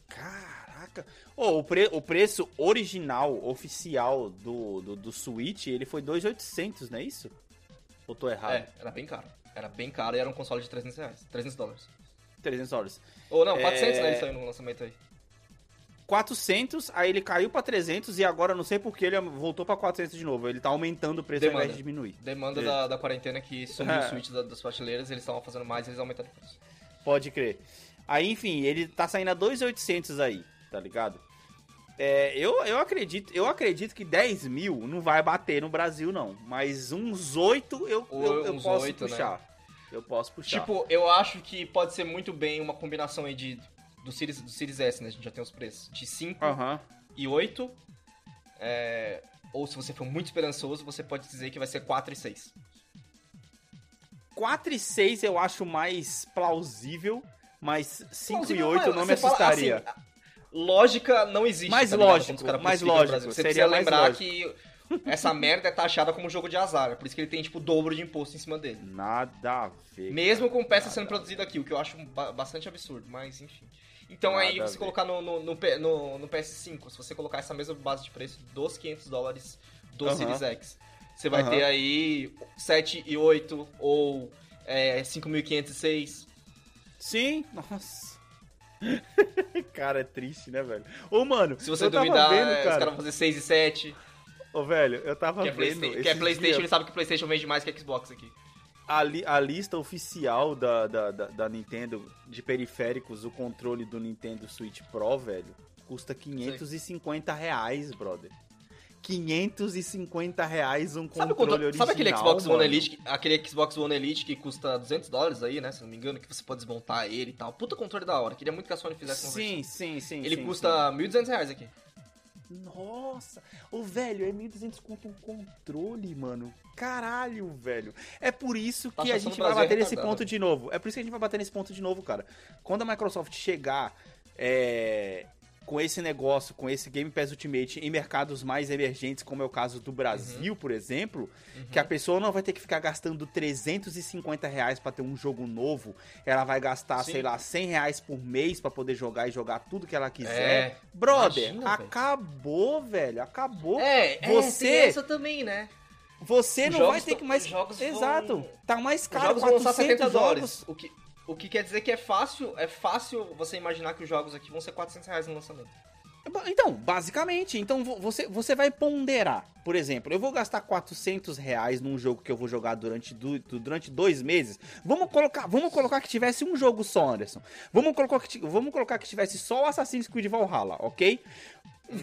Caraca. Ô, o, pre- o preço original, oficial do, do, do Switch, ele foi 2.800, não é isso? Ou tô errado? É, era bem caro. Era bem caro e era um console de 300 reais. 300 dólares. 300 dólares. Ou não, 400, É. né? Ele saiu no lançamento aí. 400, aí ele caiu pra 300 e agora não sei por que ele voltou pra 400 de novo. Ele tá aumentando o preço ao Demanda. invés de diminuir. Demanda É. da, da quarentena que sumiu É. o Switch da- das prateleiras, eles estavam fazendo mais, eles aumentaram o preço. Pode crer. Aí, enfim, ele tá saindo a 2.800 aí, tá ligado? É, eu, eu acredito, eu acredito que 10 mil não vai bater no Brasil, não. Mas uns 8 eu, Ou eu, eu uns posso 8, né? puxar. Eu posso puxar. Tipo, eu acho que pode ser muito bem uma combinação aí de. Do Series, do Series S, né? A gente já tem os preços. De 5 Aham. e 8. É, ou se você for muito esperançoso, você pode dizer que vai ser 4 e 6. 4 e 6 eu acho mais plausível, mas 5 e Plausível, 8 não me você fala assustaria. assim, lógica não existe. Mais tá lógico, mais lógico. Você seria precisa lembrar lógico. que essa merda é taxada como jogo de azar. é Por isso que ele tem, tipo, o dobro de imposto em cima dele. Nada a ver. Mesmo com peça sendo produzida aqui, o que eu acho ba- bastante absurdo, mas enfim. Então Nada aí você colocar no, no, no, no- no PS5, se você colocar essa mesma base de preço dos 500 dólares do Aham. Series X, você vai Aham. ter aí 7 e 8 ou é, 5.506. Sim, nossa. cara, é triste, né, velho? Ô, mano, Se você duvidar, vendo, é, os cara. caras vão fazer 6 e 7. Ô, velho, eu tava Que é, vendo. Que é Playstation, dias ele sabe que Playstation vende mais que Xbox aqui. A, li- a lista oficial da, da, da, da Nintendo de periféricos, o controle do Nintendo Switch Pro, velho, custa 550 reais, brother. 550 reais um Sabe, controle quando, original, sabe aquele Xbox One? Elite, que- aquele Xbox One Elite que custa 200 dólares aí, né, se não me engano, que você pode desmontar ele e tal. Puta controle da hora, queria muito que a Sony fizesse versão. Sim, sim, sim. Ele sim, custa 1.200 reais aqui. Nossa, o velho, é 1.200 conto um controle, mano. Caralho, velho. É por isso Tá que a gente vai bater nesse retardado. ponto de novo. É por isso que a gente vai bater nesse ponto de novo, cara. Quando a Microsoft chegar é, com esse negócio, com esse Game Pass Ultimate em mercados mais emergentes, como é o caso do Brasil, por exemplo, que a pessoa não vai ter que ficar gastando 350 reais pra ter um jogo novo, ela vai gastar, Sim. sei lá, 100 reais por mês pra poder jogar e jogar tudo que ela quiser. É. Brother, Imagina, velho. acabou, velho, acabou. É, Você- é, essa também, né? você não vai ter que mais. Exato. vão- Tá mais caro, jogos vão lançar 400 70 dólares. jogos. O que, o que quer dizer que é fácil, é fácil você imaginar que os jogos aqui vão ser 400 reais no lançamento. Então, basicamente, então vo- você, você vai ponderar. Por exemplo, eu vou gastar 400 reais num jogo que eu vou jogar durante, du- du- durante dois meses. Vamos colocar, vamos colocar que tivesse um jogo só, Anderson. Vamos colocar que, vamos colocar que tivesse só o Assassin's Creed Valhalla, ok?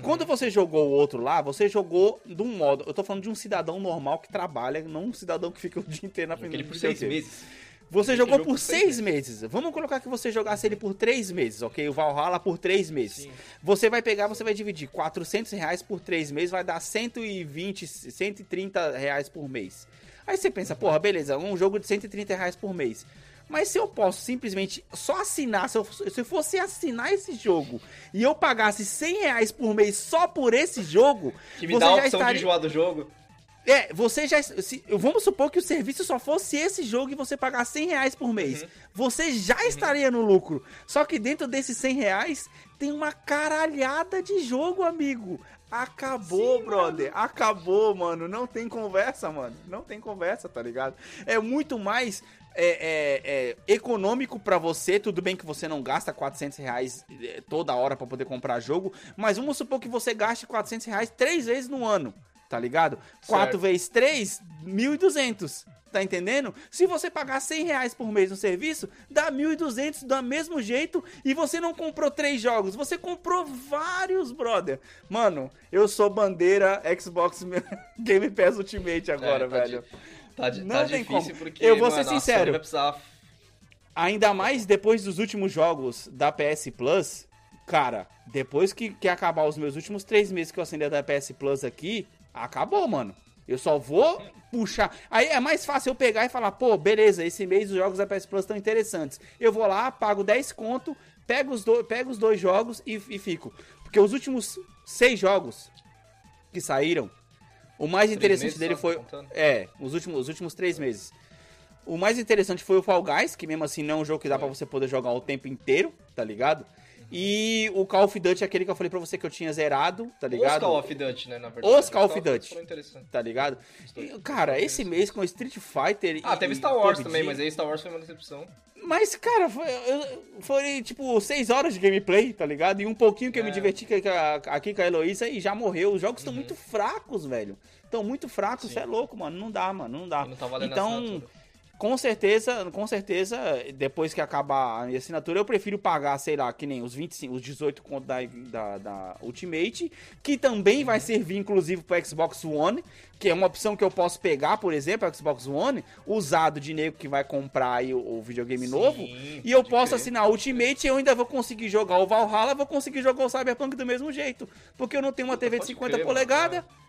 Quando você jogou o outro lá, você jogou de um modo. Eu tô falando de um cidadão normal que trabalha, não um cidadão que fica o dia inteiro na frente do por seis meses. Você jogou jogo por seis seis meses. Vamos colocar que você jogasse ele por três meses, ok? O Valhalla por três meses. Sim. Você vai pegar, você vai dividir 400 reais por três meses, vai dar 120, 130 reais por mês. Aí você pensa, porra, beleza, um jogo de 130 reais por mês. Mas se eu posso simplesmente só assinar, se eu, se eu fosse assinar esse jogo e eu pagasse 100 reais por mês só por esse jogo, Que me você dá a opção estaria... de enjoar do jogo. É, você já. Se, vamos supor que o serviço só fosse esse jogo e você pagar 100 reais por mês. Uhum. Você já estaria no lucro. Só que dentro desses 100 reais tem uma caralhada de jogo, amigo. Acabou, Sim, brother. Acabou, mano. Não tem conversa, mano. Não tem conversa, tá ligado? É muito mais. é, é, é, econômico pra você, tudo bem que você não gasta 400 reais é, toda hora pra poder comprar jogo, mas vamos supor que você gaste 400 reais três vezes no ano, tá ligado? 4 Certo. vezes 3, 1.200. Tá entendendo? Se você pagar 100 reais por mês no serviço, dá 1.200 do mesmo jeito e você não comprou três jogos, você comprou vários, brother. Mano, eu sou bandeira Xbox Game Pass Ultimate agora, É, tá velho. di- Tá, di- Não tá tem difícil como. porque. Eu vou ser mano, Sony sincero. Vai precisar... Ainda mais depois dos últimos jogos da PS Plus, cara, depois que, que acabar os meus últimos três meses que eu acender da PS Plus aqui, acabou, mano. Eu só vou puxar. Aí é mais fácil eu pegar e falar, pô, beleza, esse mês os jogos da PS Plus estão interessantes. Eu vou lá, pago 10 conto, pego os, do, pego os dois jogos e, e fico. Porque os últimos seis jogos que saíram, o mais interessante dele foi. contando? É, os últimos, os últimos três meses. O mais interessante foi o Fall Guys, que mesmo assim não é um jogo que dá pra você poder jogar o tempo inteiro, tá ligado? E o Call of Duty, aquele que eu falei pra você que eu tinha zerado, tá Os ligado? Call of Duty, né, na verdade. Os Call of Duty. Tá ligado? Os. E, cara, esse mês com Street Fighter. Ah, e- teve Star Wars também, mas aí Star Wars foi uma decepção. Mas, cara, foi, foi tipo seis horas de gameplay, tá ligado? E um pouquinho que eu me É. diverti aqui com a Heloísa e já morreu. Os jogos estão muito fracos, velho. Estão muito fracos, Sim. é louco, mano. Não dá, mano, não dá. Não tá então, assinatura. Com certeza, com certeza, depois que acabar a minha assinatura, eu prefiro pagar, sei lá, que nem os 25, os 18 conto da, da, da Ultimate, que também vai servir, inclusive, pro Xbox One, que é uma opção que eu posso pegar, por exemplo, o Xbox One, usado de nego que vai comprar aí o, o videogame Sim, novo, e eu posso crer. assinar a Ultimate e eu ainda vou conseguir jogar o Valhalla, vou conseguir jogar o Cyberpunk do mesmo jeito, porque eu não tenho uma TV de pode 50 crer, mano, polegadas. é.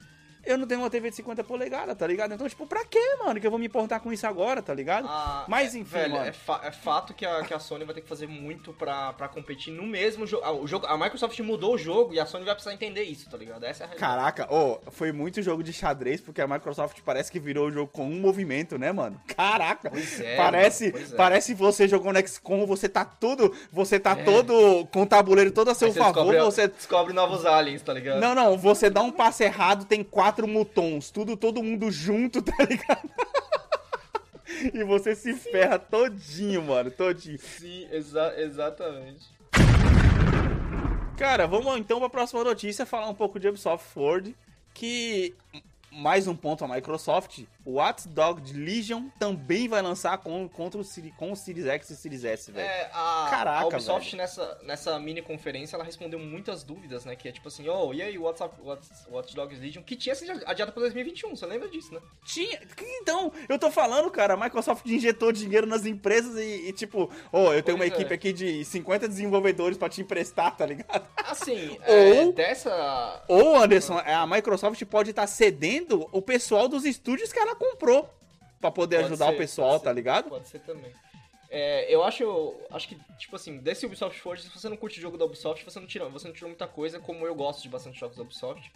Eu não tenho uma TV de 50 polegadas, tá ligado? Então, tipo, pra quê, mano? Que eu vou me importar com isso agora, tá ligado? Ah, Mas é- enfim, velho, mano. É, fa- é fato que a, que a Sony vai ter que fazer muito pra, pra competir no mesmo jogo. Ah, o jogo. A Microsoft mudou o jogo e a Sony vai precisar entender isso, tá ligado? Essa é a realidade. Caraca, ô, foi muito jogo de xadrez, porque a Microsoft parece que virou o jogo com um movimento, né, mano? Caraca! Pois é, parece, mano, pois é. parece você jogou no XCOM, você tá tudo, você tá todo com o tabuleiro todo a seu Aí você favor, descobre, você descobre novos aliens, tá ligado? Não, não, você dá um passo errado, tem quatro mutons, tudo todo mundo junto, tá ligado? e você se ferra todinho, mano, todinho. Sim, exa exatamente. Cara, vamos então pra próxima notícia, falar um pouco de Ubisoft Forward, que mais um ponto a Microsoft, Watch Dogs Legion também vai lançar com, contra o, com o Series X e Series S, velho. É, a, Caraca, a Ubisoft nessa, nessa mini conferência ela respondeu muitas dúvidas, né? Que é tipo assim, oh, e aí, Watch, Watch, Watch Dogs Legion, que tinha sido adiado pra 2021, você lembra disso, né? Tinha. Então, eu tô falando, cara, a Microsoft injetou dinheiro nas empresas e, e, tipo, ô, eu tenho uma Pois é. equipe aqui de 50 desenvolvedores pra te emprestar, tá ligado? Assim, Ou- é, dessa. Ou, Anderson, a Microsoft pode estar cedendo o pessoal dos estúdios que ela comprou pra poder Pode ajudar ser, o pessoal, tá ser, ligado? Pode ser também. É, eu acho, acho que, tipo assim, desse Ubisoft Forge, se você não curte o jogo da Ubisoft, você não, tira, você não tirou muita coisa, como eu gosto de bastante jogos da Ubisoft.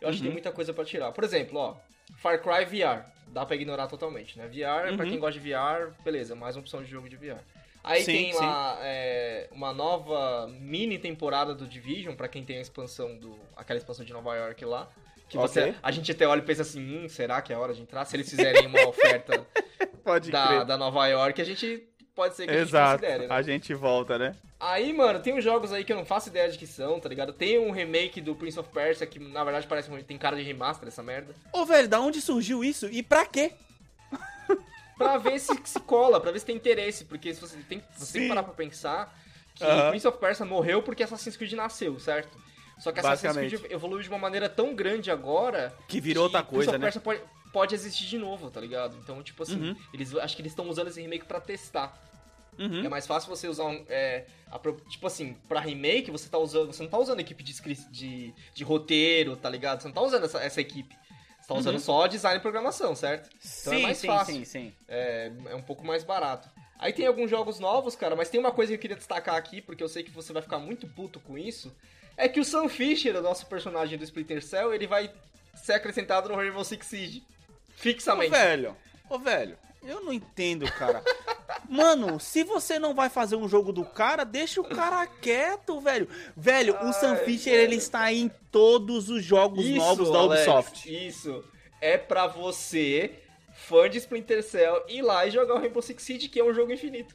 Eu acho que Uhum. tem muita coisa pra tirar. Por exemplo, ó, Far Cry VR, dá pra ignorar totalmente, né? VR, pra Uhum. quem gosta de VR, beleza, mais uma opção de jogo de VR. Aí Sim, tem lá é, uma nova mini temporada do Division, pra quem tem a expansão do. aquela expansão de Nova York lá. Que Ok. você, a gente até olha e pensa assim, hum, será que é hora de entrar? Se eles fizerem uma oferta Pode da, da Nova York, a gente pode ser que a gente Exato. considere, né? A gente volta, né? Aí, mano, tem uns jogos aí que eu não faço ideia de que são, tá ligado? Tem um remake do Prince of Persia que, na verdade, parece um- tem cara de remaster essa merda. Ô, velho, da onde surgiu isso? E pra quê? Pra ver se se cola, pra ver se tem interesse, porque se você tem, você tem que parar pra pensar que Aham. Prince of Persia morreu porque Assassin's Creed nasceu, certo? Só que Assassin's. Creed evoluiu de uma maneira tão grande agora Que virou outra coisa, né? Pode, pode existir de novo, tá ligado? Então, tipo assim, Uhum. eles, acho que eles estão usando esse remake pra testar. Uhum. É mais fácil você usar um. é, a tipo assim, pra remake, você tá usando. Você não tá usando equipe de, de, de roteiro, tá ligado? Você não tá usando essa, essa equipe. Você tá usando Uhum. só design e programação, certo? Então sim, é mais sim, fácil. sim, sim. É, é um pouco mais barato. Aí tem alguns jogos novos, cara, mas tem uma coisa que eu queria destacar aqui, porque eu sei que você vai ficar muito puto com isso. É que o Sam Fisher, o nosso personagem do Splinter Cell, ele vai ser acrescentado no Rainbow Six Siege. Ô, Fixamente. velho, ô, velho, eu não entendo, cara. Mano, se você não vai fazer um jogo do cara, deixa o cara quieto, velho. Velho, o Sam Ai, Fisher, velho. ele está em todos os jogos novos da Alex, Ubisoft. Isso. É pra você, fã de Splinter Cell, ir lá e jogar o Rainbow Six Siege, que é um jogo infinito.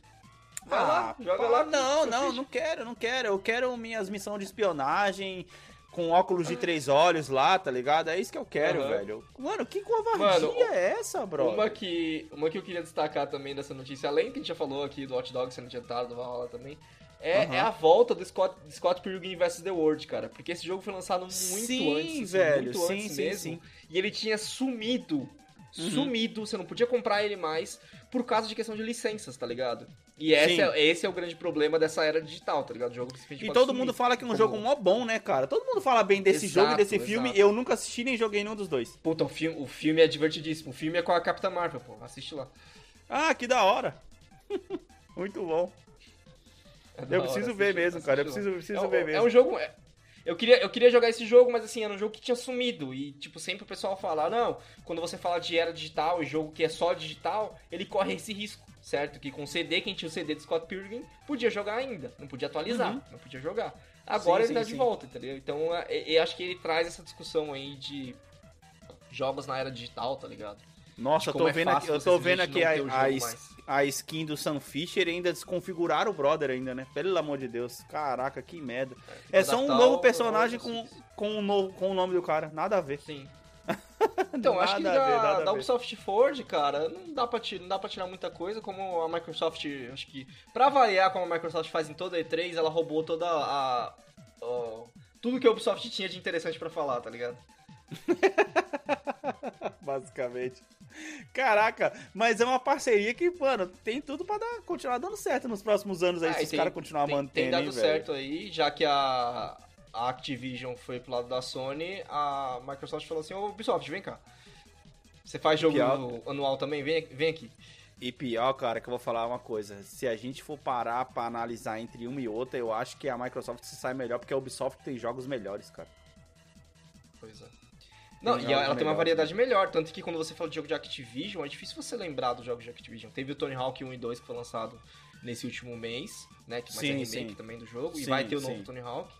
Vai lá, joga lá. Ah, Não, não, não quero, não quero. Eu quero minhas missões de espionagem com óculos de três olhos lá, tá ligado? É isso que eu quero, Aham. velho. Mano, que covardia Mano, é essa, bro? Uma que, uma que eu queria destacar também dessa notícia, além que a gente já falou aqui do Hot Dog sendo adiantado, do Valhalla também, é, Aham. é a volta do Scott, do Scott Pilgrim vs. The World, cara. Porque esse jogo foi lançado muito Sim, antes, assim, velho, muito sim, antes sim, mesmo. sim. E ele tinha sumido, Uhum. sumido, você não podia comprar ele mais por causa de questão de licenças, tá ligado? E esse é, esse é o grande problema dessa era digital, tá ligado? O jogo que simplesmente E pode todo mundo fala que é um Como- jogo mó bom, né, cara? Todo mundo fala bem desse Exato, jogo e desse filme. exato. Eu nunca assisti nem joguei nenhum dos dois. Puta, o filme, o filme é divertidíssimo. O filme é com a Capitã Marvel, pô. Assiste lá. Ah, que da hora. Muito bom. É Eu hora, preciso ver assiste- mesmo, cara. Eu assiste preciso, preciso é, ver É mesmo. um jogo. é- eu, queria, eu queria jogar esse jogo, mas assim, era um jogo que tinha sumido. E, tipo, sempre o pessoal fala, não, quando você fala de era digital e jogo que é só digital, ele corre esse risco, certo? Que com CD, quem tinha o CD de Scott Pilgrim, podia jogar ainda. Não podia atualizar, Uhum. não podia jogar. Agora Sim, ele tá sim, de sim. volta, entendeu? Então, é- é- eu acho que ele traz essa discussão aí de jogos na era digital, tá ligado? Nossa, eu tô é vendo aqui, eu tô vendo aqui a, a, es- a skin do Sam Fisher ainda desconfiguraram o brother ainda, né? Pelo amor de Deus. Caraca, que merda. É só um novo personagem com, com, o novo, com o nome do cara. Nada a ver. Sim. Então, acho que Nada a ver, da, a da. Ubisoft Forward, cara, não dá, pra tirar, não dá pra tirar muita coisa, como a Microsoft, acho que, pra variar como a Microsoft faz em toda a E3, ela roubou toda a... a- tudo que a Ubisoft tinha de interessante pra falar, tá ligado? Basicamente. Caraca, mas é uma parceria que, mano, tem tudo pra dar, continuar dando certo nos próximos anos aí, Ah, se os caras continuarem tem, mantendo, tem dado hein, certo aí, já que a, a Activision foi pro lado da Sony, a Microsoft falou assim, ô Ubisoft, vem cá. Você faz jogo Pior. anual também? Vem, vem aqui. E pior, cara, que eu vou falar uma coisa. Se a gente for parar pra analisar entre uma e outra, eu acho que a Microsoft se sai melhor, porque a Ubisoft tem jogos melhores, cara. Pois é. Não, Tem e ela, jogos tem uma variedade melhor, tanto que quando você fala de jogo de Activision, é difícil você lembrar dos jogos de Activision. Teve o Tony Hawk 1 e 2 que foi lançado nesse último mês, né, que mais é Sim, remake sim. também do jogo, e Sim, vai ter o novo sim. Tony Hawk.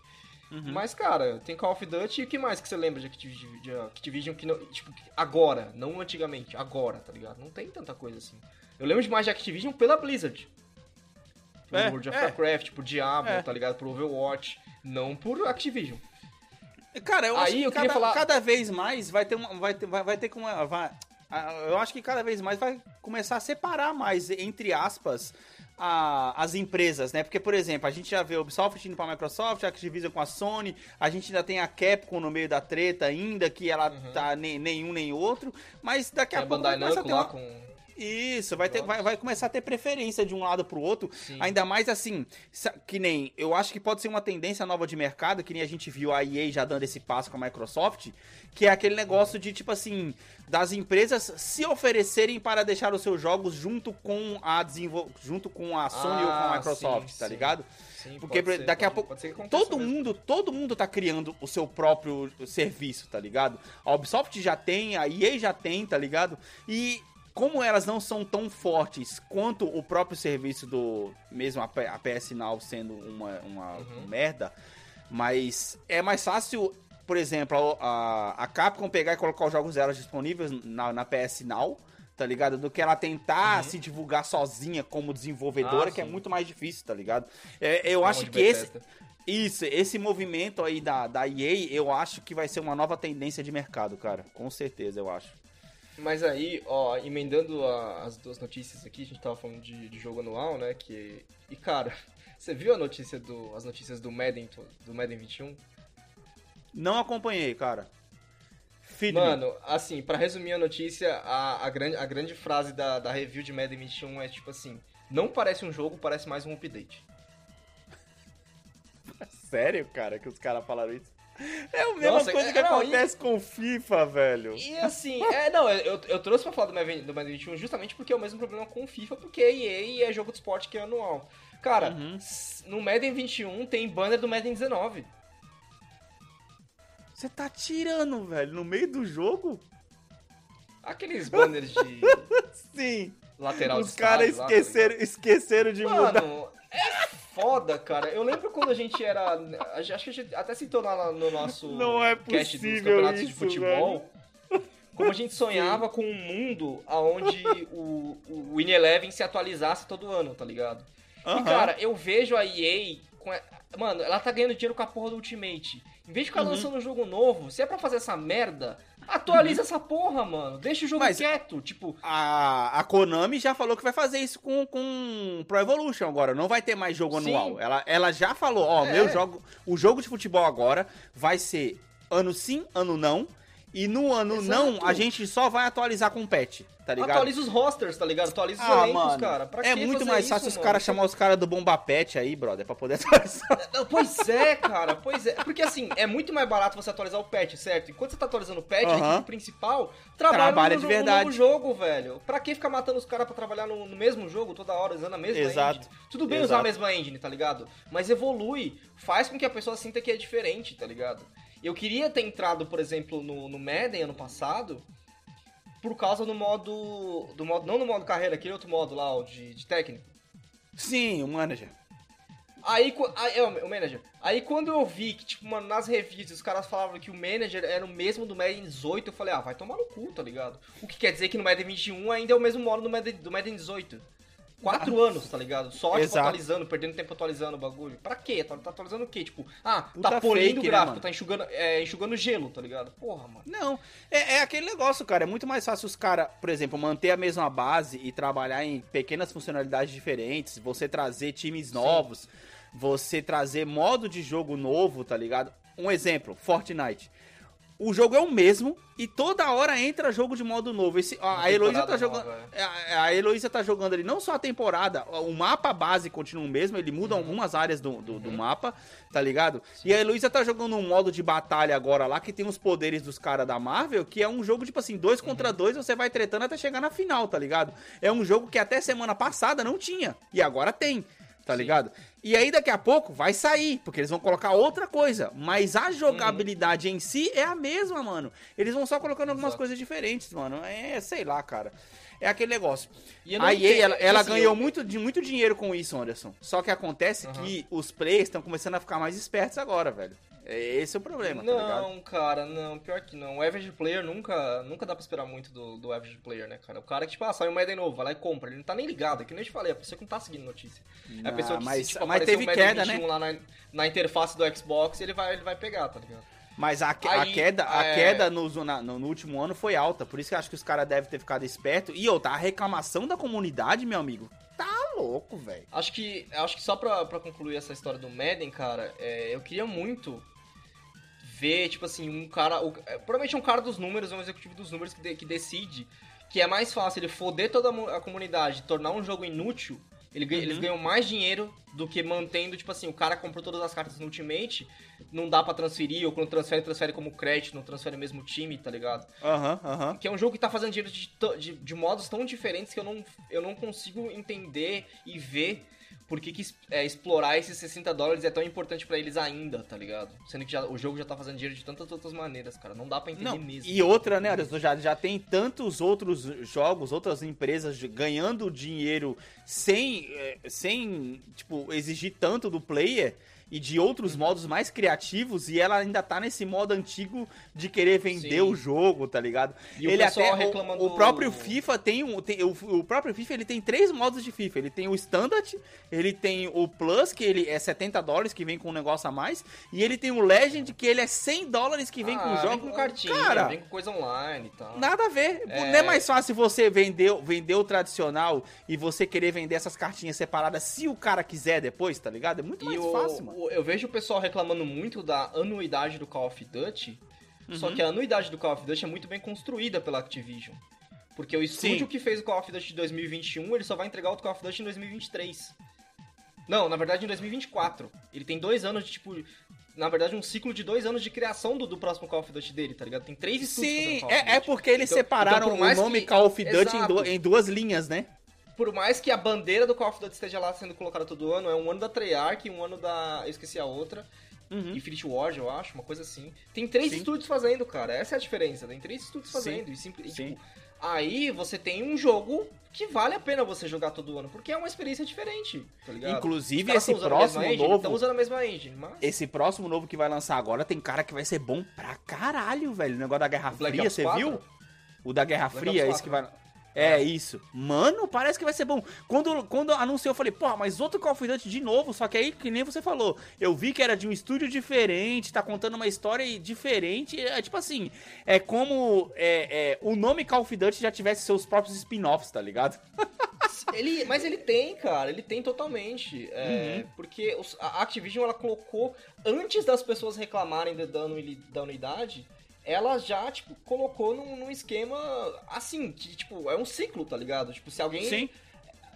Uhum. Mas, cara, tem Call of Duty e o que mais que você lembra de Activision, de Activision que não, tipo, agora, não antigamente, agora, tá ligado? Não tem tanta coisa assim. Eu lembro demais de Activision pela Blizzard. Por É, World of é. Warcraft, por Diablo, É. tá ligado? Por Overwatch, não por Activision. Cara, eu Aí acho que eu cada, falar- cada vez mais vai ter uma, vai ter, vai, vai ter como vai, eu acho que cada vez mais vai começar a separar mais entre aspas a- as empresas, né? Porque por exemplo, a gente já vê a Ubisoft indo para a Microsoft, a Activision com a Sony, a gente ainda tem a Capcom no meio da treta ainda que ela tá nem, nenhum nem outro, mas daqui a Uhum. A pouco vai Bandai começar a ter lá uma, com... isso, vai, ter, vai, vai começar a ter preferência de um lado pro outro. Sim. Ainda mais assim, que nem. Eu acho que pode ser uma tendência nova de mercado, que nem a gente viu a EA já dando esse passo com a Microsoft, que é aquele negócio de, tipo assim, das empresas se oferecerem para deixar os seus jogos junto com a desenvol... junto com a Sony ou com a Ah, Microsoft, sim, tá sim. ligado? Sim, Porque ser, daqui a pouco Todo mesmo. mundo, todo mundo tá criando o seu próprio serviço, tá ligado? A Ubisoft já tem, a EA já tem, tá ligado? E como elas não são tão fortes quanto o próprio serviço do mesmo a, PS Now sendo uma, uma Uhum. merda, mas é mais fácil por exemplo, a, a Capcom pegar e colocar os jogos dela disponíveis na, na PS Now, tá ligado? Do que ela tentar Uhum. se divulgar sozinha como desenvolvedora, Ah, que é muito mais difícil, tá ligado? É, eu Como acho que esse, isso, esse movimento aí da, da EA, eu acho que vai ser uma nova tendência de mercado, cara. Com certeza, eu acho. Mas aí, ó, emendando a- as duas notícias aqui, a gente tava falando de, de jogo anual, né? Que. E cara, você viu a notícia do. as notícias do Madden, do Madden 21? Não acompanhei, cara. Feed me. Mano, assim, pra resumir a notícia, a, a, grande, a grande frase da, da review de Madden 21 é tipo assim: não parece um jogo, parece mais um update. Sério, cara, que os caras falaram isso? É a mesma Nossa, coisa é- que não, acontece com o FIFA, velho. E assim, é, não, eu, eu trouxe pra falar do Madden, do Madden 21 justamente porque é o mesmo problema com o FIFA, porque EA é jogo de esporte que é anual. Cara, Uhum. no Madden 21 tem banner do Madden 19. Você tá tirando, velho, no meio do jogo? Aqueles banners de Sim. lateral Os caras lá, tá esqueceram, esqueceram de ligado? mudar. É foda, cara. Eu lembro quando a gente era. Acho que a gente até citou lá no nosso Não é cast dos campeonatos de isso, futebol. Como a gente sonhava com um mundo onde o, o Win Eleven se atualizasse todo ano, tá ligado? E, Aham. cara, eu vejo a EA. A- Mano, ela tá ganhando dinheiro com a porra do Ultimate. Em vez de ficar Uhum. lançando um jogo novo, se é pra fazer essa merda, atualiza essa porra, mano. Deixa o jogo Mas- quieto. Tipo, A, a Konami já falou que vai fazer isso com, com Pro Evolution agora. Não vai ter mais jogo Sim. anual. Ela, ela já falou, ó, É. meu jogo, o jogo de futebol agora vai ser ano sim, ano não. E no ano Exato. não, a gente só vai atualizar com patch, tá ligado? atualiza os rosters, tá ligado? Atualiza os Ah, elencos, cara. Pra é muito mais isso, fácil os mano? caras chamar os caras do Bomba Pet aí, brother, pra poder atualizar. Pois é, cara, pois é. Porque assim, é muito mais barato você atualizar o patch, certo? Enquanto você tá atualizando o patch, a Aham. equipe principal trabalha, Trabalha no, de no verdade. novo jogo, velho. Pra que ficar matando os caras pra trabalhar no, no mesmo jogo toda hora, usando a mesma Exato. engine? Tudo bem Exato. usar a mesma engine, tá ligado? Mas evolui, faz com que a pessoa sinta que é diferente, tá ligado? Eu queria ter entrado, por exemplo, no, no Madden ano passado, por causa do modo. do modo. Não no modo carreira, aquele outro modo lá, o de, de técnico. Sim, o manager. Aí, aí, é, o manager. Aí quando eu vi que, tipo, mano, nas reviews os caras falavam que o manager era o mesmo do Madden 18, eu falei, ah, vai tomar no cu, tá ligado? O que quer dizer que no Madden 21 ainda é o mesmo modo do Madden, do Madden 18. Quatro anos, tá ligado? Só, tipo, atualizando, perdendo tempo atualizando o bagulho. Pra quê? Tá, tá atualizando o quê? Tipo, ah, Puta tá polindo o né, gráfico, mano? tá enxugando, é, enxugando gelo, tá ligado? Porra, mano. Não, é, é aquele negócio, cara. É muito mais fácil os caras, por exemplo, manter a mesma base e trabalhar em pequenas funcionalidades diferentes, você trazer times novos, você trazer modo de jogo novo, tá ligado? Um exemplo, Fortnite. O jogo é o mesmo e toda hora entra jogo de modo novo. Esse, a, a Heloísa tá jogando. nova, A, a Heloísa tá jogando ali não só a temporada, o mapa base continua o mesmo, ele muda algumas áreas do, do, do mapa, tá ligado? E a Heloísa tá jogando um modo de batalha agora lá que tem os poderes dos caras da Marvel, que é um jogo tipo assim, dois contra dois, você vai tretando até chegar na final, tá ligado? É um jogo que até semana passada não tinha, e agora tem. Tá Sim. ligado? E aí daqui a pouco vai sair, porque eles vão colocar outra coisa. Mas a jogabilidade em si é a mesma, mano. Eles vão só colocando algumas Exato. coisas diferentes, mano. É, sei lá, cara. É aquele negócio. A entendo, EA, ela, ela assim, ganhou eu- muito, de, muito dinheiro com isso, Anderson. Só que acontece Aham. que os players estão começando a ficar mais espertos agora, velho. É Esse é o problema, tá ligado? Não, cara, não, pior que não. O average player nunca, nunca dá pra esperar muito do, do average player, né, cara? O cara que, tipo, ah, saiu um Madden novo, vai lá e compra. Ele não tá nem ligado, é que nem eu te falei, a pessoa que não tá seguindo notícia. É a pessoa que, mas, tipo, mas teve um queda, né? 21 lá na, na interface do Xbox, ele vai, ele vai pegar, tá ligado? Mas a, que- a Aí, queda, a é- queda no, no, no último ano foi alta. Por isso que eu acho que os caras devem ter ficado espertos. E outra, a reclamação da comunidade, meu amigo, tá louco, velho. Acho que, acho que só pra, pra concluir essa história do Madden, cara, é, eu queria muito ver, tipo assim, um cara. o- é, provavelmente um cara dos números, um executivo dos números que, de- que decide que é mais fácil ele foder toda a, mu- a comunidade, tornar um jogo inútil. Ele, Uhum. Eles ganham mais dinheiro do que mantendo, tipo assim, o cara comprou todas as cartas no Ultimate, não dá pra transferir, ou quando transfere, transfere como crédito, não transfere mesmo time, tá ligado? Aham, aham. Que é um jogo que tá fazendo dinheiro de, de, de modos tão diferentes que eu não, eu não consigo entender e ver por que, que é, explorar esses 60 dólares é tão importante pra eles ainda, tá ligado? Sendo que já- o jogo já tá fazendo dinheiro de tantas outras maneiras, cara. Não dá pra entender Não, mesmo. e outra, né, Anderson, já, já tem tantos outros jogos, outras empresas ganhando dinheiro sem, eh, sem tipo, exigir tanto do player, e de outros modos mais criativos e ela ainda tá nesse modo antigo de querer vender Sim. o jogo, tá ligado? E o ele pessoal até reclamando- o, o próprio FIFA tem um tem, o, o próprio FIFA ele tem três modos de FIFA. Ele tem o Standard, ele tem o Plus que ele é 70 dólares que vem com um negócio a mais e ele tem o Legend que ele é 100 dólares que vem Ah, com o jogo. Vem com cartinha, Cara, vem com coisa online e tal. Nada a ver. É. Não é mais fácil você vender, vender o tradicional e você querer vender essas cartinhas separadas se o cara quiser depois, tá ligado? É muito mais E o- fácil, mano. Eu vejo o pessoal reclamando muito da anuidade do Call of Duty, só Uhum. que a anuidade do Call of Duty é muito bem construída pela Activision. Porque o estúdio Sim. que fez o Call of Duty de 2021, ele só vai entregar o Call of Duty em 2023. Não, na verdade em 2024. Ele tem dois anos de, tipo... Na verdade, um ciclo de dois anos de criação do, do próximo Call of Duty dele, tá ligado? Tem três estúdios Sim, fazendo Call of é, é porque eles Então- separaram então, por mais o nome que- Call of Duty em, du- em duas linhas, né? Por mais que a bandeira do Call of Duty esteja lá sendo colocada todo ano, é um ano da Treyarch e um ano da... Eu esqueci a outra. Uhum. Infinity Ward, eu acho, uma coisa assim. Tem três Sim. estúdios fazendo, cara. Essa é a diferença. Tem três estúdios Sim. fazendo. E, simples, Sim. tipo, aí você tem um jogo que vale a pena você jogar todo ano, porque é uma experiência diferente, tá ligado? Inclusive, esse próximo engine, novo- Estão usando a mesma engine, mas... Esse próximo novo que vai lançar agora tem cara que vai ser bom pra caralho, velho. O negócio da Guerra Fria, você 4? viu? O da Guerra Black Fria, esse que vai. É, isso. Mano, parece que vai ser bom. Quando, quando anunciou, eu falei, porra, mas outro Call of Duty de novo. Só que aí, que nem você falou, eu vi que era de um estúdio diferente, tá contando uma história diferente. É tipo assim, é como é, é, o nome Call of Duty já tivesse seus próprios spin-offs, tá ligado? Ele, mas ele tem, cara, ele tem totalmente. É, Uhum. Porque a Activision, ela colocou, antes das pessoas reclamarem da, da anuidade, ela já, tipo, colocou num, num esquema assim, que, tipo, é um ciclo, tá ligado? Tipo, se alguém... Sim.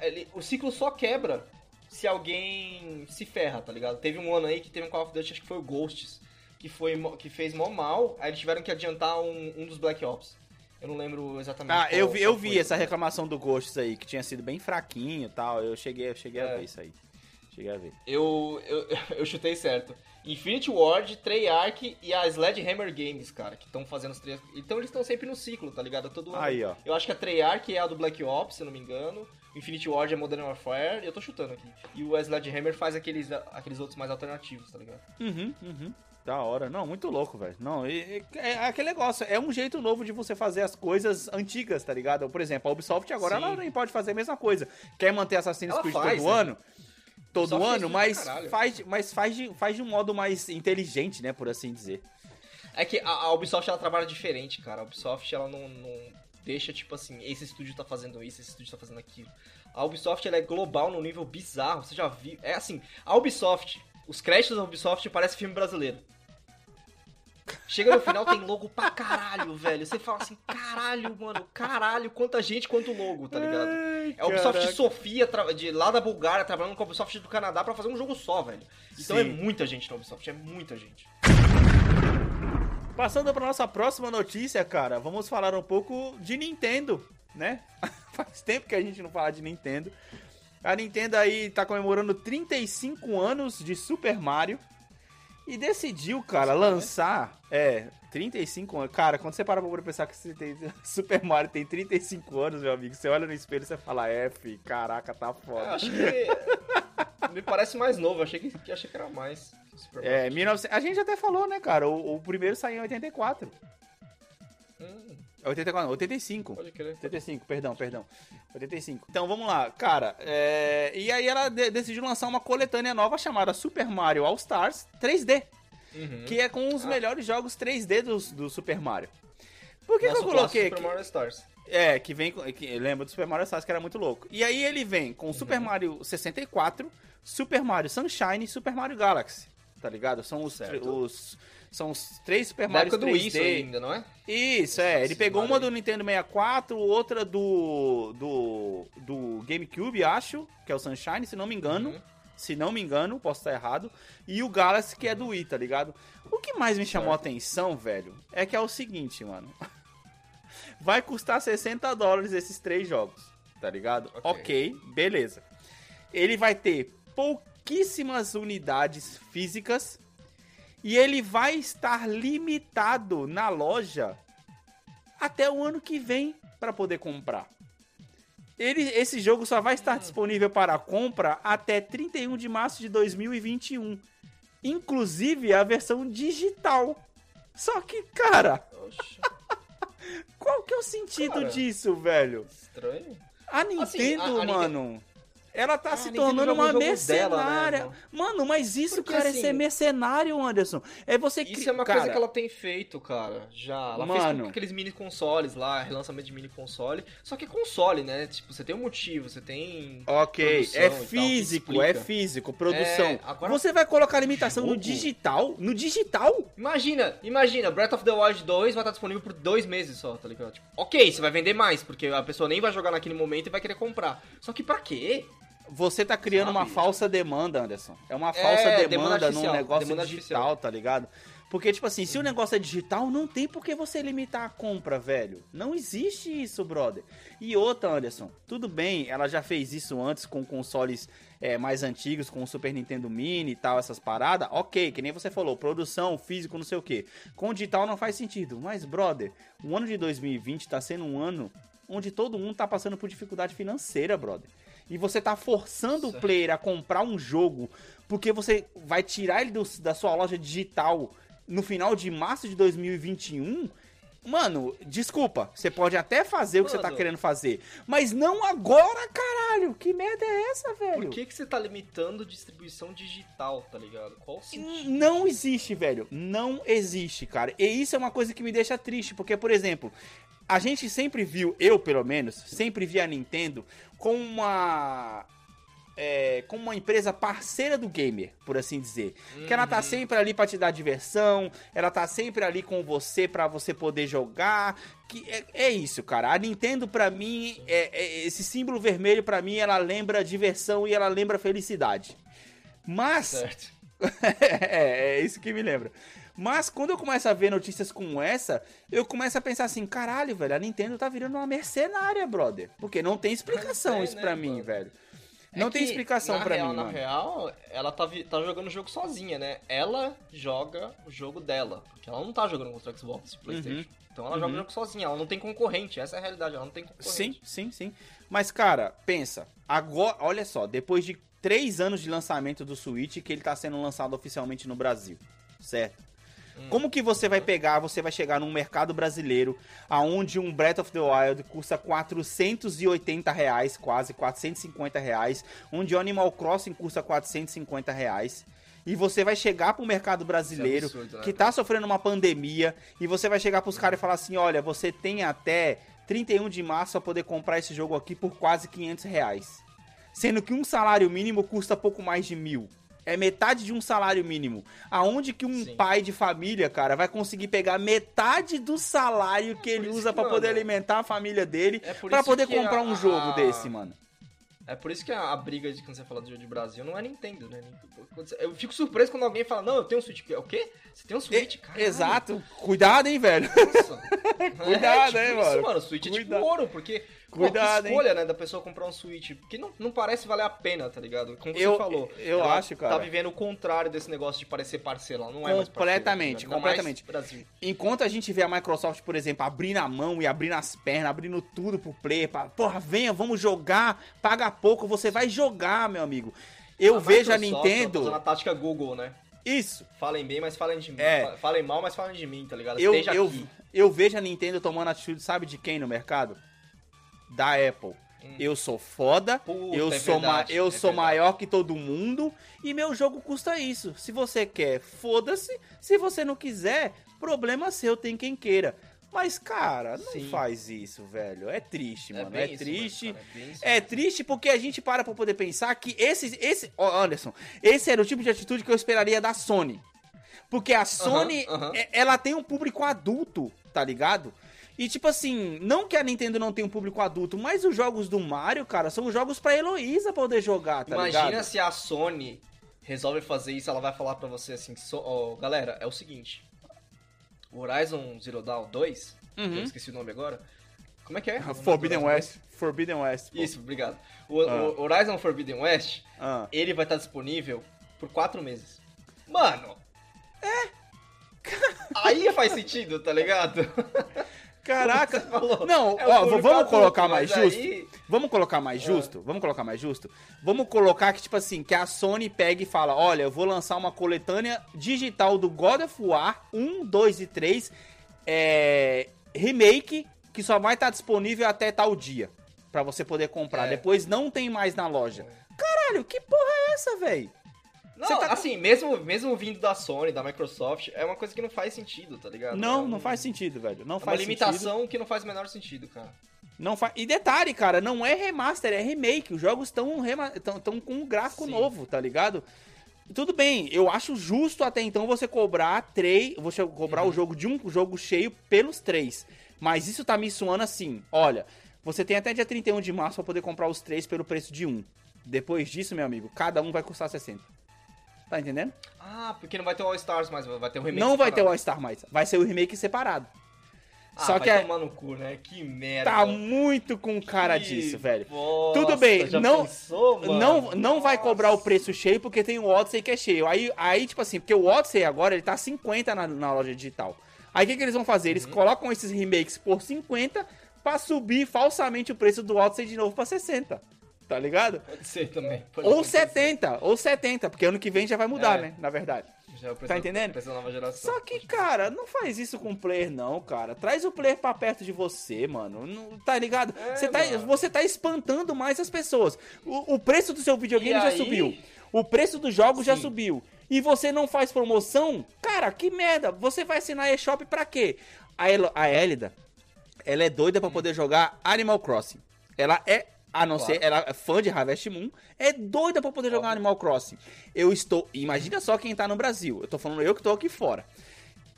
ele- o ciclo só quebra se alguém se ferra, tá ligado? Teve um ano aí que teve um Call of Duty, acho que foi o Ghosts, que, foi, que fez mó mal, aí eles tiveram que adiantar um, um dos Black Ops. Eu não lembro exatamente Ah, eu vi, eu vi essa reclamação do Ghosts aí, que tinha sido bem fraquinho e tal. Eu cheguei, eu cheguei a É. ver isso aí. Cheguei a ver. Eu, eu, eu chutei certo. Infinity Ward, Treyarch e a Sledgehammer Games, cara, que estão fazendo os três. Então eles estão sempre no ciclo, tá ligado? Todo ano. Aí, ó. Eu acho que a Treyarch é a do Black Ops, se eu não me engano. Infinity Ward é Modern Warfare, eu tô chutando aqui. E o Sledgehammer faz aqueles, aqueles outros mais alternativos, tá ligado? Uhum, uhum. Da hora. Não, muito louco, velho. Não, e- e- é aquele negócio. É um jeito novo de você fazer as coisas antigas, tá ligado? Por exemplo, a Ubisoft agora Sim. ela nem pode fazer a mesma coisa. Quer manter Assassin's Ela Creed faz, todo né? ano? Todo ano, mas faz, mas faz, de, faz de um modo mais inteligente, né? Por assim dizer. É que a, a Ubisoft ela trabalha diferente, cara. A Ubisoft ela não, não deixa tipo assim, esse estúdio tá fazendo isso, esse estúdio tá fazendo aquilo. A Ubisoft ela é global num nível bizarro. Você já viu? É assim, a Ubisoft, os créditos da Ubisoft parecem filme brasileiro. Chega no final, tem logo pra caralho, velho. Você fala assim, caralho, mano, caralho, quanta gente, quanto logo, tá ligado? É a Ubisoft caraca. Sofia, de lá da Bulgária, trabalhando com a Ubisoft do Canadá pra fazer um jogo só, velho. Então Sim. é muita gente na Ubisoft, é muita gente. Passando para nossa próxima notícia, cara, vamos falar um pouco de Nintendo, né? Faz tempo que a gente não fala de Nintendo. A Nintendo aí tá comemorando 35 anos de Super Mario e decidiu, cara, Nossa, lançar, é, 35 anos. Cara, quando você para pra pensar que você tem, Super Mario tem 35 anos, meu amigo, você olha no espelho e você fala, F, caraca, tá Eu foda. acho que me parece mais novo, achei que, achei que era mais. Super É, Mario. 19... a gente até falou, né, cara, o, o primeiro saiu em 84. Hum, É 84, não, 85. pode crer. 85, perdão, perdão. 85. Então vamos lá, cara. é, E aí ela de- decidiu lançar uma coletânea nova chamada Super Mario All Stars 3D, Uhum. que é com os Ah. melhores jogos 3D do, do Super Mario. Por que, que eu coloquei aqui? Super Mario Stars. É, que vem com. Que, lembra do Super Mario Stars, que era muito louco. E aí ele vem Uhum. com Super Mario 64, Super Mario Sunshine e Super Mario Galaxy. Tá ligado? São os, os são os três Super Mario época do 3D. isso ainda, não é? Isso, é. Ele pegou uma do Nintendo 64, outra do, do, do GameCube, acho, que é o Sunshine, se não me engano. Uhum. Se não me engano, posso estar errado. E o Galaxy, que é do Wii, tá ligado? O que mais me chamou a atenção, velho, é que é o seguinte, mano. Vai custar 60 dólares esses três jogos, tá ligado? Ok. ok, beleza. Ele vai ter pouquíssimas unidades físicas e ele vai estar limitado na loja até o ano que vem para poder comprar. Ele, esse jogo só vai estar disponível para compra até 31 de março de 2021. inclusive a versão digital. Só que, cara, qual que é o sentido Cara. disso, velho? estranho. A Nintendo, Assim, a- a Nintendo- mano, ela tá Ah, se tornando uma mercenária. dela, né, mano, mas isso, Porque, cara, é assim, ser mercenário, Anderson. É você Isso é uma cara, coisa que ela tem feito, cara. Já. Ela fez Mano. com aqueles mini consoles lá, relançamento de mini console. Só que é console, né? Tipo, você tem um motivo, você tem. Ok, é e tal, físico, é físico, produção. É, agora- Você vai colocar limitação no Jogo? digital? No digital? Imagina, imagina, Breath of the Wild 2 vai estar disponível por dois meses só, tá ligado? Tipo, ok, você vai vender mais, porque a pessoa nem vai jogar naquele momento e vai querer comprar. Só que pra quê? Você tá criando uma falsa demanda, Anderson. É uma É, falsa demanda demanda, num negócio demanda digital, artificial. tá ligado? Porque, tipo assim, se o negócio é digital, não tem por que você limitar a compra, velho. Não existe isso, brother. E outra, Anderson, tudo bem, ela já fez isso antes com consoles é, mais antigos, com o Super Nintendo Mini e tal, essas paradas. Ok, que nem você falou, produção, físico, não sei o que. Com digital não faz sentido. Mas, brother, o ano de 2020 tá sendo um ano onde todo mundo tá passando por dificuldade financeira, brother. E você tá forçando o Certo. player a comprar um jogo porque você vai tirar ele do- da sua loja digital no final de março de 2021. Mano, desculpa, você pode até fazer o que você tá Mano. querendo fazer, mas não agora, caralho. Que merda é essa, velho? Por que, que você tá limitando distribuição digital, tá ligado? Qual o sentido? Não existe, velho. Não existe, cara. E isso é uma coisa que me deixa triste, porque, por exemplo, a gente sempre viu, eu pelo menos, sempre vi a Nintendo como uma. É, como uma empresa parceira do gamer, por assim dizer. Que ela tá Uhum. sempre ali pra te dar diversão, ela tá sempre ali com você pra você poder jogar. Que é, é isso, cara. A Nintendo, pra mim, é- é- esse símbolo vermelho, pra mim, ela lembra diversão e ela lembra felicidade. Mas. Certo. é, é isso que me lembra. Mas quando eu começo a ver notícias como essa, eu começo a pensar assim, caralho, velho, a Nintendo tá virando uma mercenária, brother. Porque não tem explicação é, isso né, pra mim, mano? velho. É Não tem que, explicação real, mim, Na mano. real, ela tá, tá jogando o jogo sozinha, né? Ela joga o jogo dela. Porque ela não tá jogando contra o Xbox e Playstation. Então ela joga Uhum. o jogo sozinha, ela não tem concorrente. Essa é a realidade, ela não tem concorrente. Sim, sim, sim. Mas, cara, pensa. Agora, olha só, depois de três anos de lançamento do Switch, que ele tá sendo lançado oficialmente no Brasil, certo? Hum. Como que você vai pegar, você vai chegar num mercado brasileiro, aonde um Breath of the Wild custa 480 reais, quase 450 reais, onde o Animal Crossing custa 450 reais, e você vai chegar pro mercado brasileiro, é absurdo, né, que tá sofrendo uma pandemia, e você vai chegar pros caras e falar assim, olha, você tem até 31 de março pra poder comprar esse jogo aqui por quase 500 reais. Sendo que um salário mínimo custa pouco mais de mil. É metade de um salário mínimo. Aonde que um Sim. pai de família, cara, vai conseguir pegar metade do salário que ele usa pra poder alimentar a família dele, é isso poder comprar a- um jogo desse, mano. É por isso que a, a briga de quando você fala de jogo de Brasil não é Nintendo, né? Eu fico surpreso quando alguém fala, não, eu tenho um Switch. O quê? Você tem um Switch, cara? Exato. Cuidado, hein, velho. Nossa. Cuidado, é, hein, tipo mano. Isso, mano. Switch é Cuidado. tipo ouro, porque. Pô, Cuidado, que hein. escolha, né, da pessoa comprar um Switch. Porque não, não parece valer a pena, tá ligado? Como Eu- você falou. eu ela acho, cara. Tá vivendo o contrário desse negócio de parecer parceira. Ela não é. Completamente, tá? Ainda mais completamente. Brasil. Enquanto a gente vê a Microsoft, por exemplo, abrindo a mão e abrindo as pernas, abrindo tudo pro player, pra, porra, venha, vamos jogar, paga pouco, você vai jogar, meu amigo. Eu vejo a Microsoft, ela tá Nintendo. usando a tática Google, né? Isso. Falem bem, mas falem de mim. É. Falem mal, mas falem de mim, tá ligado? Eu, Esteja eu, aqui. eu vejo a Nintendo tomando atitude, sabe de quem no mercado? Da Apple. Eu sou foda, Hum. Puta, eu é sou, ma- verdade, eu é sou verdade. maior que todo mundo e meu jogo custa isso. Se você quer, foda-se. Se você não quiser, problema seu, tem quem queira. Mas, cara, não Sim. faz isso, velho. É triste, mano. É, isso triste. mesmo, cara, é isso É triste porque a gente para pra poder pensar que esse, esse, ó, Anderson, esse era o tipo de atitude que eu esperaria da Sony. Porque a Sony, aham. é- ela tem um público adulto, tá ligado? E tipo assim, não que a Nintendo não tenha um público adulto, mas os jogos do Mario, cara, são jogos pra Heloísa poder jogar, tá Imagina ligado? se a Sony resolve fazer isso, ela vai falar pra você assim, so- ó, galera, é o seguinte, o Horizon Zero Dawn 2, que Uhum. eu esqueci o nome agora, como é que é? Do Forbidden West. Forbidden West. 2? pô. Isso, obrigado. O, Ah. o Horizon Forbidden West, Ah. ele vai estar disponível por quatro meses. Mano! É! Aí faz sentido, tá ligado? Caraca. Não, é ó, vamos colocar mais justo. aí- Vamos colocar mais justo? Vamos colocar mais justo? Vamos colocar que, tipo assim, que a Sony pega e fala: olha, eu vou lançar uma coletânea digital do God of War 1, 2 e 3, é, remake, que só vai estar disponível até tal dia. Pra você poder comprar. É. Depois não tem mais na loja. Caralho, que porra é essa, velho? Não, tá assim, mesmo, mesmo vindo da Sony, da Microsoft, é uma coisa que não faz sentido, tá ligado? Não, É não faz sentido, velho. Não É uma faz sentido. limitação que não faz o menor sentido, cara. Não fa... E detalhe, cara, não é remaster, é remake. Os jogos estão rema... tão, tão com um gráfico Sim. novo, tá ligado? Tudo bem, eu acho justo até então você cobrar três. Você cobrar Uhum. o jogo de um jogo cheio pelos três. Mas isso tá me suando assim: olha, você tem até dia 31 de março pra poder comprar os três pelo preço de um. Depois disso, meu amigo, cada um vai custar 60. Tá entendendo? Ah, porque não vai ter o All Stars mais, vai ter o remake não vai ter o separado. All-Star mais. Vai ser o remake separado. Ah, Só vai que é- tomar no cu, né? Que merda. Tá muito com cara Que disso, velho. bosta, Tudo bem, não- pensou? Não, não vai cobrar o preço cheio porque tem o Odyssey que é cheio. Aí, aí tipo assim, porque o Odyssey agora ele tá 50 na, na loja digital. Aí o que, que eles vão fazer? Uhum. Eles colocam esses remakes por 50 pra subir falsamente o preço do Odyssey de novo pra 60. Tá ligado? Pode ser também. pode Ou acontecer. 70, ou 70, porque ano que vem já vai mudar, É. né? Na verdade. Já precisa- Tá entendendo? Só que, cara, não faz isso com o player, não, cara. Traz o player pra perto de você, mano. Não- tá ligado? É, você, tá, mano. você tá espantando mais as pessoas. O, o preço do seu videogame E já aí? subiu. O preço dos jogos já subiu. E você não faz promoção? Cara, que merda. Você vai assinar a eShop pra quê? A, El a Elida, ela é doida pra poder jogar Animal Crossing. Ela é, a não Claro. ser, ela é fã de Harvest Moon, é doida pra poder jogar Animal Crossing. Eu estou, imagina só quem tá no Brasil. Eu tô falando eu que tô aqui fora.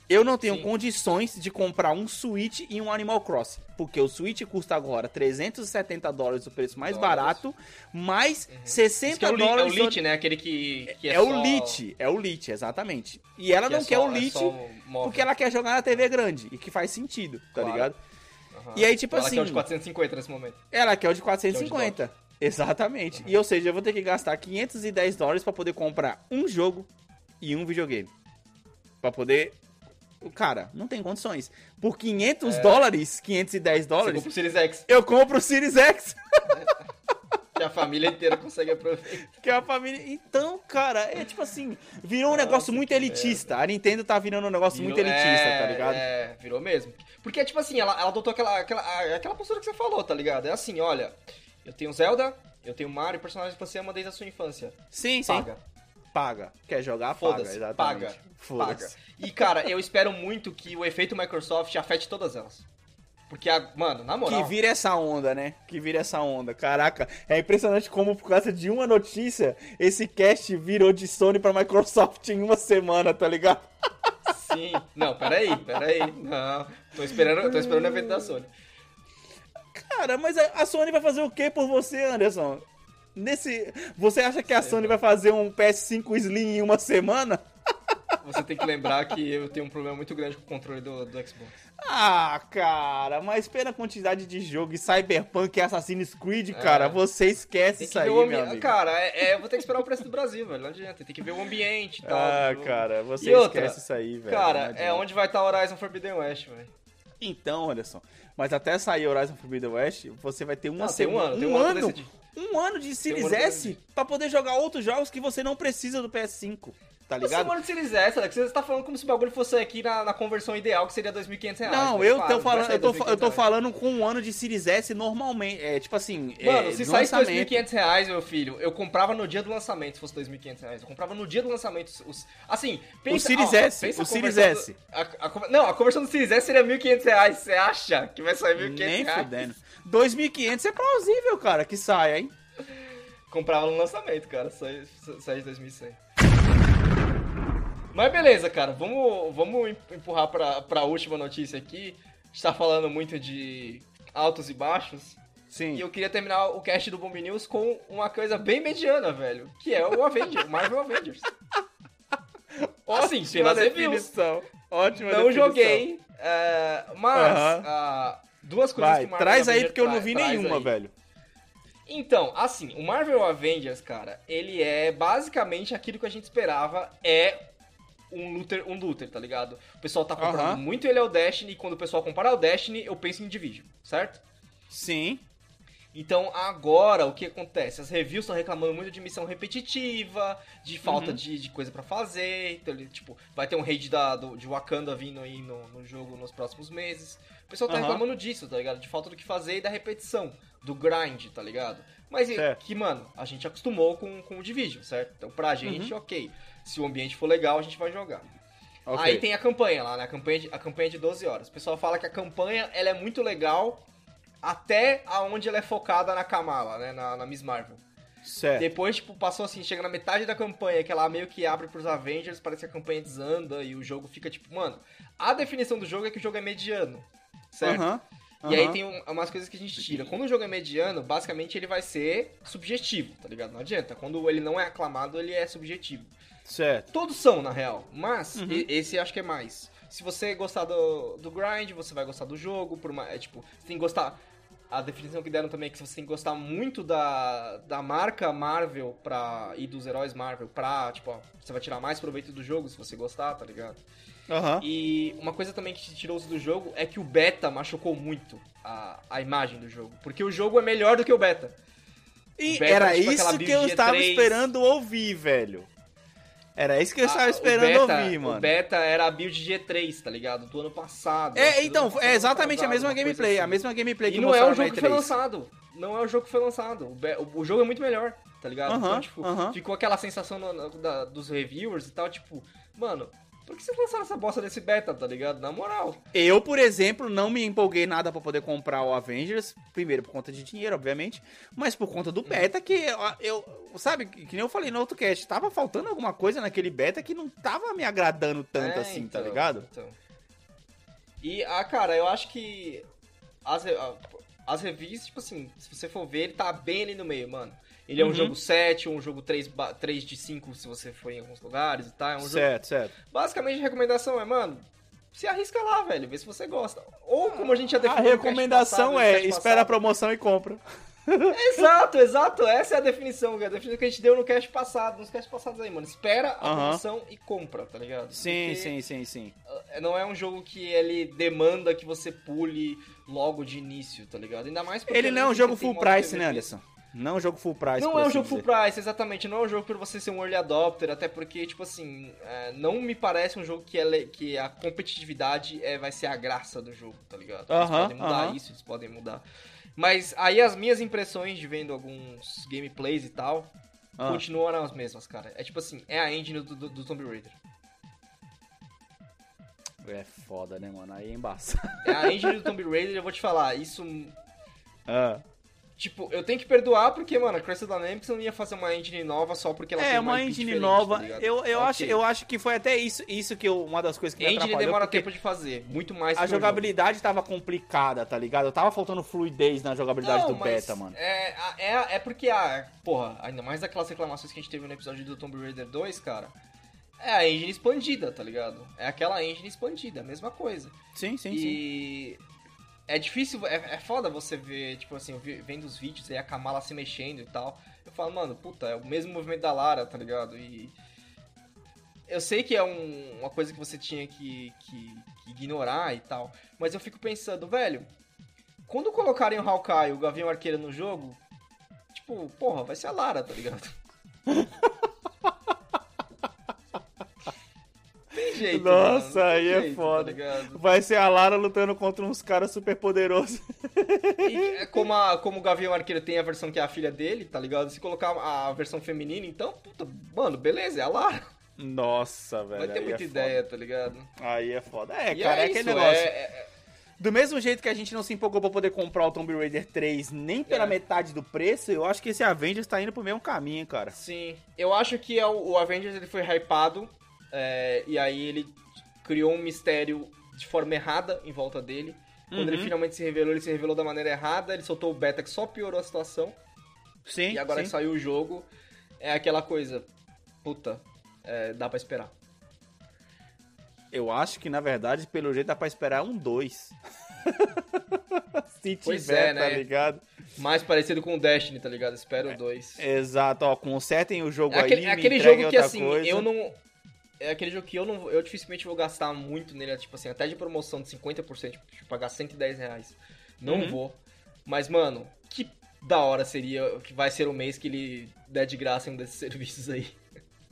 Eu não tenho Sim. condições de comprar um Switch e um Animal Crossing. Porque o Switch custa agora 370 dólares, o preço mais Dólares. barato, mais Isso 60 que é o, li, é o dólares. Lite, né? Aquele que, que é, É, o só- Lite, é o Lite, exatamente. E ela que não é quer só- o é Lite porque ela quer jogar na TV grande. E que faz sentido, tá Claro. ligado? Aham. E aí, tipo ela assim. quer o de 450 nesse momento. Ela quer o de Que 450. Exatamente. E ou seja, eu vou ter que gastar 510 dólares pra poder comprar um jogo e um videogame. Pra poder. Cara, não tem condições. Por 500 dólares, 510 Você dólares, compra o Series X, eu compro o Series X. que a família inteira consegue aproveitar. Que a família. Então, cara, é tipo assim, virou um negócio muito elitista. A Nintendo tá virando um negócio muito Virou- elitista, é, tá ligado? É, virou mesmo. Porque, tipo assim, ela, ela adotou aquela, aquela, aquela postura que você falou, tá ligado? É assim, olha, eu tenho Zelda, eu tenho Mario, personagens que você ama desde a sua infância. Sim, sim. Paga. Paga. Quer jogar? Paga, Foda-se. exatamente. Paga. Paga. E, cara, eu espero muito que o efeito Microsoft afete todas elas. Porque, a, mano, na moral... Que vira essa onda, né? Que vira essa onda. Caraca, é impressionante como por causa de uma notícia, esse cast virou de Sony pra Microsoft em uma semana, tá ligado? Sim. Não, peraí, peraí. Não. Tô esperando, tô esperando o evento da Sony. Cara, mas a Sony vai fazer o que por você, Anderson? Nesse, você acha que a Sony vai fazer um PS5 Slim em uma semana? Você tem que lembrar que eu tenho um problema muito grande com o controle do, do Xbox. Ah, cara, mas pela quantidade de jogo e Cyberpunk e Assassin's Creed, cara, você esquece isso aí, o meu amigo. Cara, é, é, eu vou ter que esperar o preço do Brasil, velho. Não adianta. Tem que ver o ambiente e tal. Ah, cara, você E outra, esquece isso aí, velho. Cara, é onde vai estar Horizon Forbidden West, velho. Então, Anderson, mas até sair Horizon Forbidden West, você vai ter uma Não, tem um semana, ano, tem um ano ano, um ano de Series ano pra S pra poder jogar outros jogos que você não precisa do PS5, tá Você ligado? de Series S, Alex, você tá falando como se o bagulho fosse aqui na, na conversão ideal, que seria 2.500 reais. Não, eu Claro, tô falando, eu tô, eu tô 2.500 reais. falando com um ano de Series S normalmente, é tipo assim, Mano, é, se saísse lançamento. 2.500 reais, meu filho, eu comprava no dia do lançamento, se fosse 2.500 reais. Eu comprava no dia do lançamento. Os, assim, pensa... Series ó, S, pensa o Series S. a- a não, a conversão do Series S seria 1.500 reais. Você acha que vai sair 1.500 Nem reais? fudendo. 2.500 é plausível, cara, que saia, hein? Comprava no lançamento, cara. Sai, sai de 2100. Mas beleza, cara. Vamos, vamos empurrar pra, pra última notícia aqui. A gente tá falando muito de altos e baixos. Sim. E eu queria terminar o cast do Bomb News com uma coisa bem mediana, velho. Que é o Avenger, o Marvel Avengers. Assim, Ótima reviews. definição. Ótima Não definição. joguei, é, mas Aham. ah, duas coisas Vai, que Marvel traz aí Avengers porque eu não vi nenhuma, aí. velho. Então, assim, o Marvel Avengers, cara, ele é basicamente aquilo que a gente esperava, é um looter, um looter, tá ligado? O pessoal tá comprando Aham. muito ele ao Destiny, e quando o pessoal compara o Destiny, eu penso em Division, certo? Sim. Então agora o que acontece? As reviews estão reclamando muito de missão repetitiva, de falta Uhum. de, de coisa pra fazer. Então, ele, tipo, vai ter um raid da, do, de Wakanda vindo aí no, no jogo nos próximos meses. O pessoal tá Aham. reclamando disso, tá ligado? De falta do que fazer e da repetição, do grind, tá ligado? Mas Certo. que, mano, a gente acostumou com, com o Division, certo? Então pra Uhum. gente, ok. Se o ambiente for legal, a gente vai jogar. Ok. Aí tem a campanha lá, né? A campanha, de, a campanha de 12 horas. O pessoal fala que a campanha ela é muito legal até aonde ela é focada na Kamala, né? Na, na Miss Marvel. Certo. Depois, tipo, passou assim, chega na metade da campanha, que ela meio que abre pros Avengers, parece que a campanha desanda e o jogo fica tipo, mano, a definição do jogo é que o jogo é mediano. Certo? E aí tem um- umas coisas que a gente tira. Quando o jogo é mediano, basicamente ele vai ser subjetivo, tá ligado? Não adianta. Quando ele não é aclamado, ele é subjetivo. Certo. Todos são, na real. Mas Uhum. esse acho que é mais. Se você gostar do, do grind, você vai gostar do jogo. Por uma, é, tipo, você tem que gostar. A definição que deram também é que você tem que gostar muito da, da marca Marvel pra, e dos heróis Marvel pra, tipo, ó, você vai tirar mais proveito do jogo se você gostar, tá ligado? Aham. E uma coisa também que tirou-se do jogo é que o beta machucou muito a, a imagem do jogo. Porque o jogo é melhor do que o beta. E beta, era tipo, isso que eu estava G3. esperando ouvir, velho. Era isso que eu estava Ah, o esperando beta- ouvir, mano. O beta era a build G3, tá ligado? Do ano passado. É, então, passado, é exatamente a retrasado, mesma gameplay, a assim. mesma gameplay que E não é o jogo que foi E3. lançado. Não é o jogo que foi lançado. O, be- o- o jogo é muito melhor, tá ligado? Aham, então, tipo, aham. ficou aquela sensação no- no- da- dos reviewers e tal, tipo, mano, por que vocês lançaram essa bosta desse beta, tá ligado? Na moral. Eu, por exemplo, não me empolguei nada pra poder comprar o Avengers. Primeiro, por conta de dinheiro, obviamente. Mas por conta do beta, que eu, eu- sabe, que nem eu falei no outro cast, tava faltando alguma coisa naquele beta que não tava me agradando tanto É, assim, então, tá ligado? então. E, ah, cara, eu acho que as, re- a- as reviews, tipo assim, se você for ver, ele tá bem ali no meio, mano. Ele é um Uhum. jogo 7, um jogo 3, ba- 3 de 5 se você for em alguns lugares e tal. É um jogo certo, certo. Basicamente, a recomendação é, mano, se arrisca lá, velho, vê se você gosta. Ou como a gente já A definiu cast recomendação passado, é espera a promoção e compra. Exato, exato, essa é a definição, cara. A definição que a gente deu no cast passado, nos cast passados aí, mano. Espera a Aham. promoção e compra, tá ligado? Sim, Porque, sim, sim, sim. uh, Não é um jogo que ele demanda que você pule logo de início, tá ligado? Ainda mais porque Ele não é um jogo full price, né, Anderson? Não é um jogo full price. Não é um assim jogo full dizer. price, exatamente. Não é um jogo pra você ser um early adopter, até porque, tipo assim, é, não me parece um jogo que, é que a competitividade é, vai ser a graça do jogo, tá ligado? Eles Aham, podem mudar aham. isso, eles podem mudar. Mas aí as minhas impressões de vendo alguns gameplays e tal Ah. continuam as mesmas, cara. É tipo assim, é a engine do, do, do Tomb Raider. É foda, né, mano? Aí é embaçado. É a engine do Tomb Raider, eu vou te falar, isso Ah. Tipo, eu tenho que perdoar porque, mano, a Crystal Dynamics não ia fazer uma engine nova só porque ela tem É, uma IP engine diferente, nova. tá eu, eu, Ok. acho, eu acho que foi até isso, isso que eu, uma das coisas que me Engine demora tempo de fazer, muito mais A o jogo. jogabilidade tava complicada, tá ligado? Tava faltando fluidez na jogabilidade Não, do beta, mano. É, é, é porque, a, porra, ainda mais daquelas reclamações que a gente teve no episódio do Tomb Raider 2, cara, é a engine expandida, tá ligado? É aquela engine expandida, a mesma coisa. Sim, sim, sim. É difícil, é, é foda você ver, tipo assim, vendo os vídeos aí a Kamala se mexendo e tal. Eu falo, mano, puta, é o mesmo movimento da Lara, tá ligado? E. Eu sei que é um- uma coisa que você tinha que, que- que ignorar e tal, mas eu fico pensando, velho, quando colocarem o Hawkeye e o Gavião Arqueiro no jogo, tipo, porra, vai ser a Lara, tá ligado? jeito, Nossa, mano, aí é jeito, foda. Tá? Vai ser a Lara lutando contra uns caras super poderosos. E é como, a, como o Gavião Arqueiro tem a versão que é a filha dele, tá ligado? Se colocar a versão feminina, então, puta, mano, beleza, é a Lara. Nossa, velho. Vai ter aí muita é ideia, tá ligado? Foda. Aí é foda. É, E cara, é, isso, aquele negócio. é- é- Do mesmo jeito que a gente não se empolgou pra poder comprar o Tomb Raider 3 nem pela É. metade do preço, eu acho que esse Avengers tá indo pro mesmo caminho, cara. sim. Eu acho que é o, o Avengers ele foi hypado, é, e aí ele criou um mistério de forma errada em volta dele. Quando ele Uhum. finalmente se revelou, ele se revelou da maneira errada, ele soltou o beta que só piorou a situação. Sim, e agora sim. que saiu o jogo, é aquela coisa, puta, é, dá pra esperar. Eu acho que, na verdade, pelo jeito dá pra esperar um 2. Se Pois tiver, é, tá né? ligado? Mais parecido com o Destiny, tá ligado? Espero o 2. Exato, ó, consertem o jogo É aquele, aí, é aquele jogo que assim, coisa. eu não. É aquele jogo que eu não eu dificilmente vou gastar muito nele, tipo assim, até de promoção de 50%, tipo, pagar 110 reais. Não Uhum. vou. Mas, mano, que da hora seria que vai ser o mês que ele der de graça em um desses serviços aí.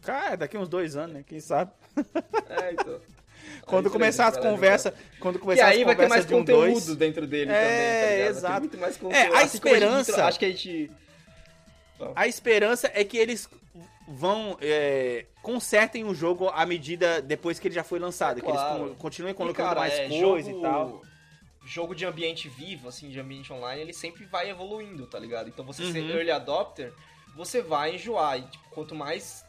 Cara, daqui uns dois anos, né? Quem sabe? É, então. Quando Aí, começar as conversas. Quando começar aí as vai ter conversas mais de um conteúdo dois. dentro dele É, também, tá exato. muito mais É, conteúdo. a Assim gente esperança- intro- acho que a gente. A esperança é que eles vão. É, consertem o jogo à medida depois que ele já foi lançado. É, que eles claro. con- continuem E, colocando cara, mais é, coisa jogo, e tal. Jogo de ambiente vivo, assim, de ambiente online, ele sempre vai evoluindo, tá ligado? Então você ser Uhum. early adopter, você vai enjoar. E tipo, quanto mais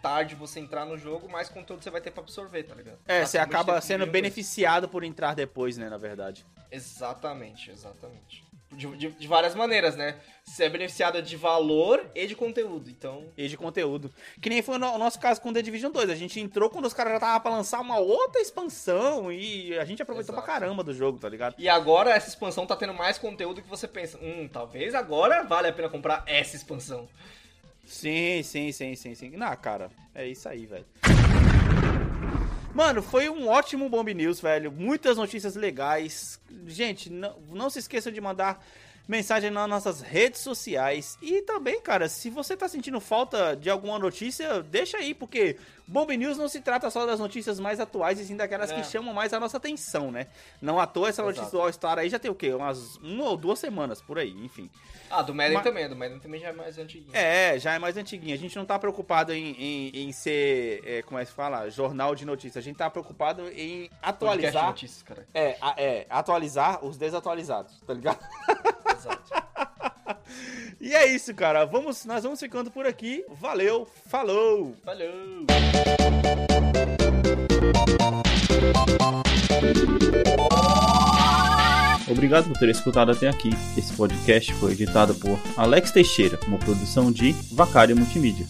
tarde você entrar no jogo, mais conteúdo você vai ter pra absorver, tá ligado? É, você acaba sendo beneficiado por entrar depois, né? Na verdade. Exatamente, exatamente. De, de- de várias maneiras, né? Você é beneficiado de valor e de conteúdo, então... E de conteúdo. Que nem foi o nosso caso com The Division 2. A gente entrou quando os caras já estavam pra lançar uma outra expansão e a gente aproveitou Exato. pra caramba do jogo, tá ligado? E agora essa expansão tá tendo mais conteúdo que você pensa, hum, talvez agora vale a pena comprar essa expansão. Sim, sim, sim, sim, sim. Na cara, é isso aí, velho. Mano, foi um ótimo Bomb News, velho. Muitas notícias legais. Gente, não, não se esqueçam de mandar mensagem nas nossas redes sociais. E também, cara, se você tá sentindo falta de alguma notícia, deixa aí, porque Bomb News não se trata só das notícias mais atuais, e sim daquelas É. que chamam mais a nossa atenção, né? Não à toa essa notícia Exato. do All-Star aí já tem o quê? Umas uma ou duas semanas por aí, enfim. Ah, do Madden Mas- também, do Madden também já é mais antiguinho. É, já é mais antiguinha. A gente não tá preocupado em, em, em ser, é, como é que se fala? Jornal de notícias. A gente tá preocupado em atualizar. notícias, cara. É, é, atualizar os desatualizados, tá ligado? Exato. E é isso, cara. Vamos, nós vamos ficando por aqui. Valeu, falou! Valeu! Obrigado por ter escutado até aqui. Esse podcast foi editado por Alex Teixeira, uma produção de Vacário Multimídia.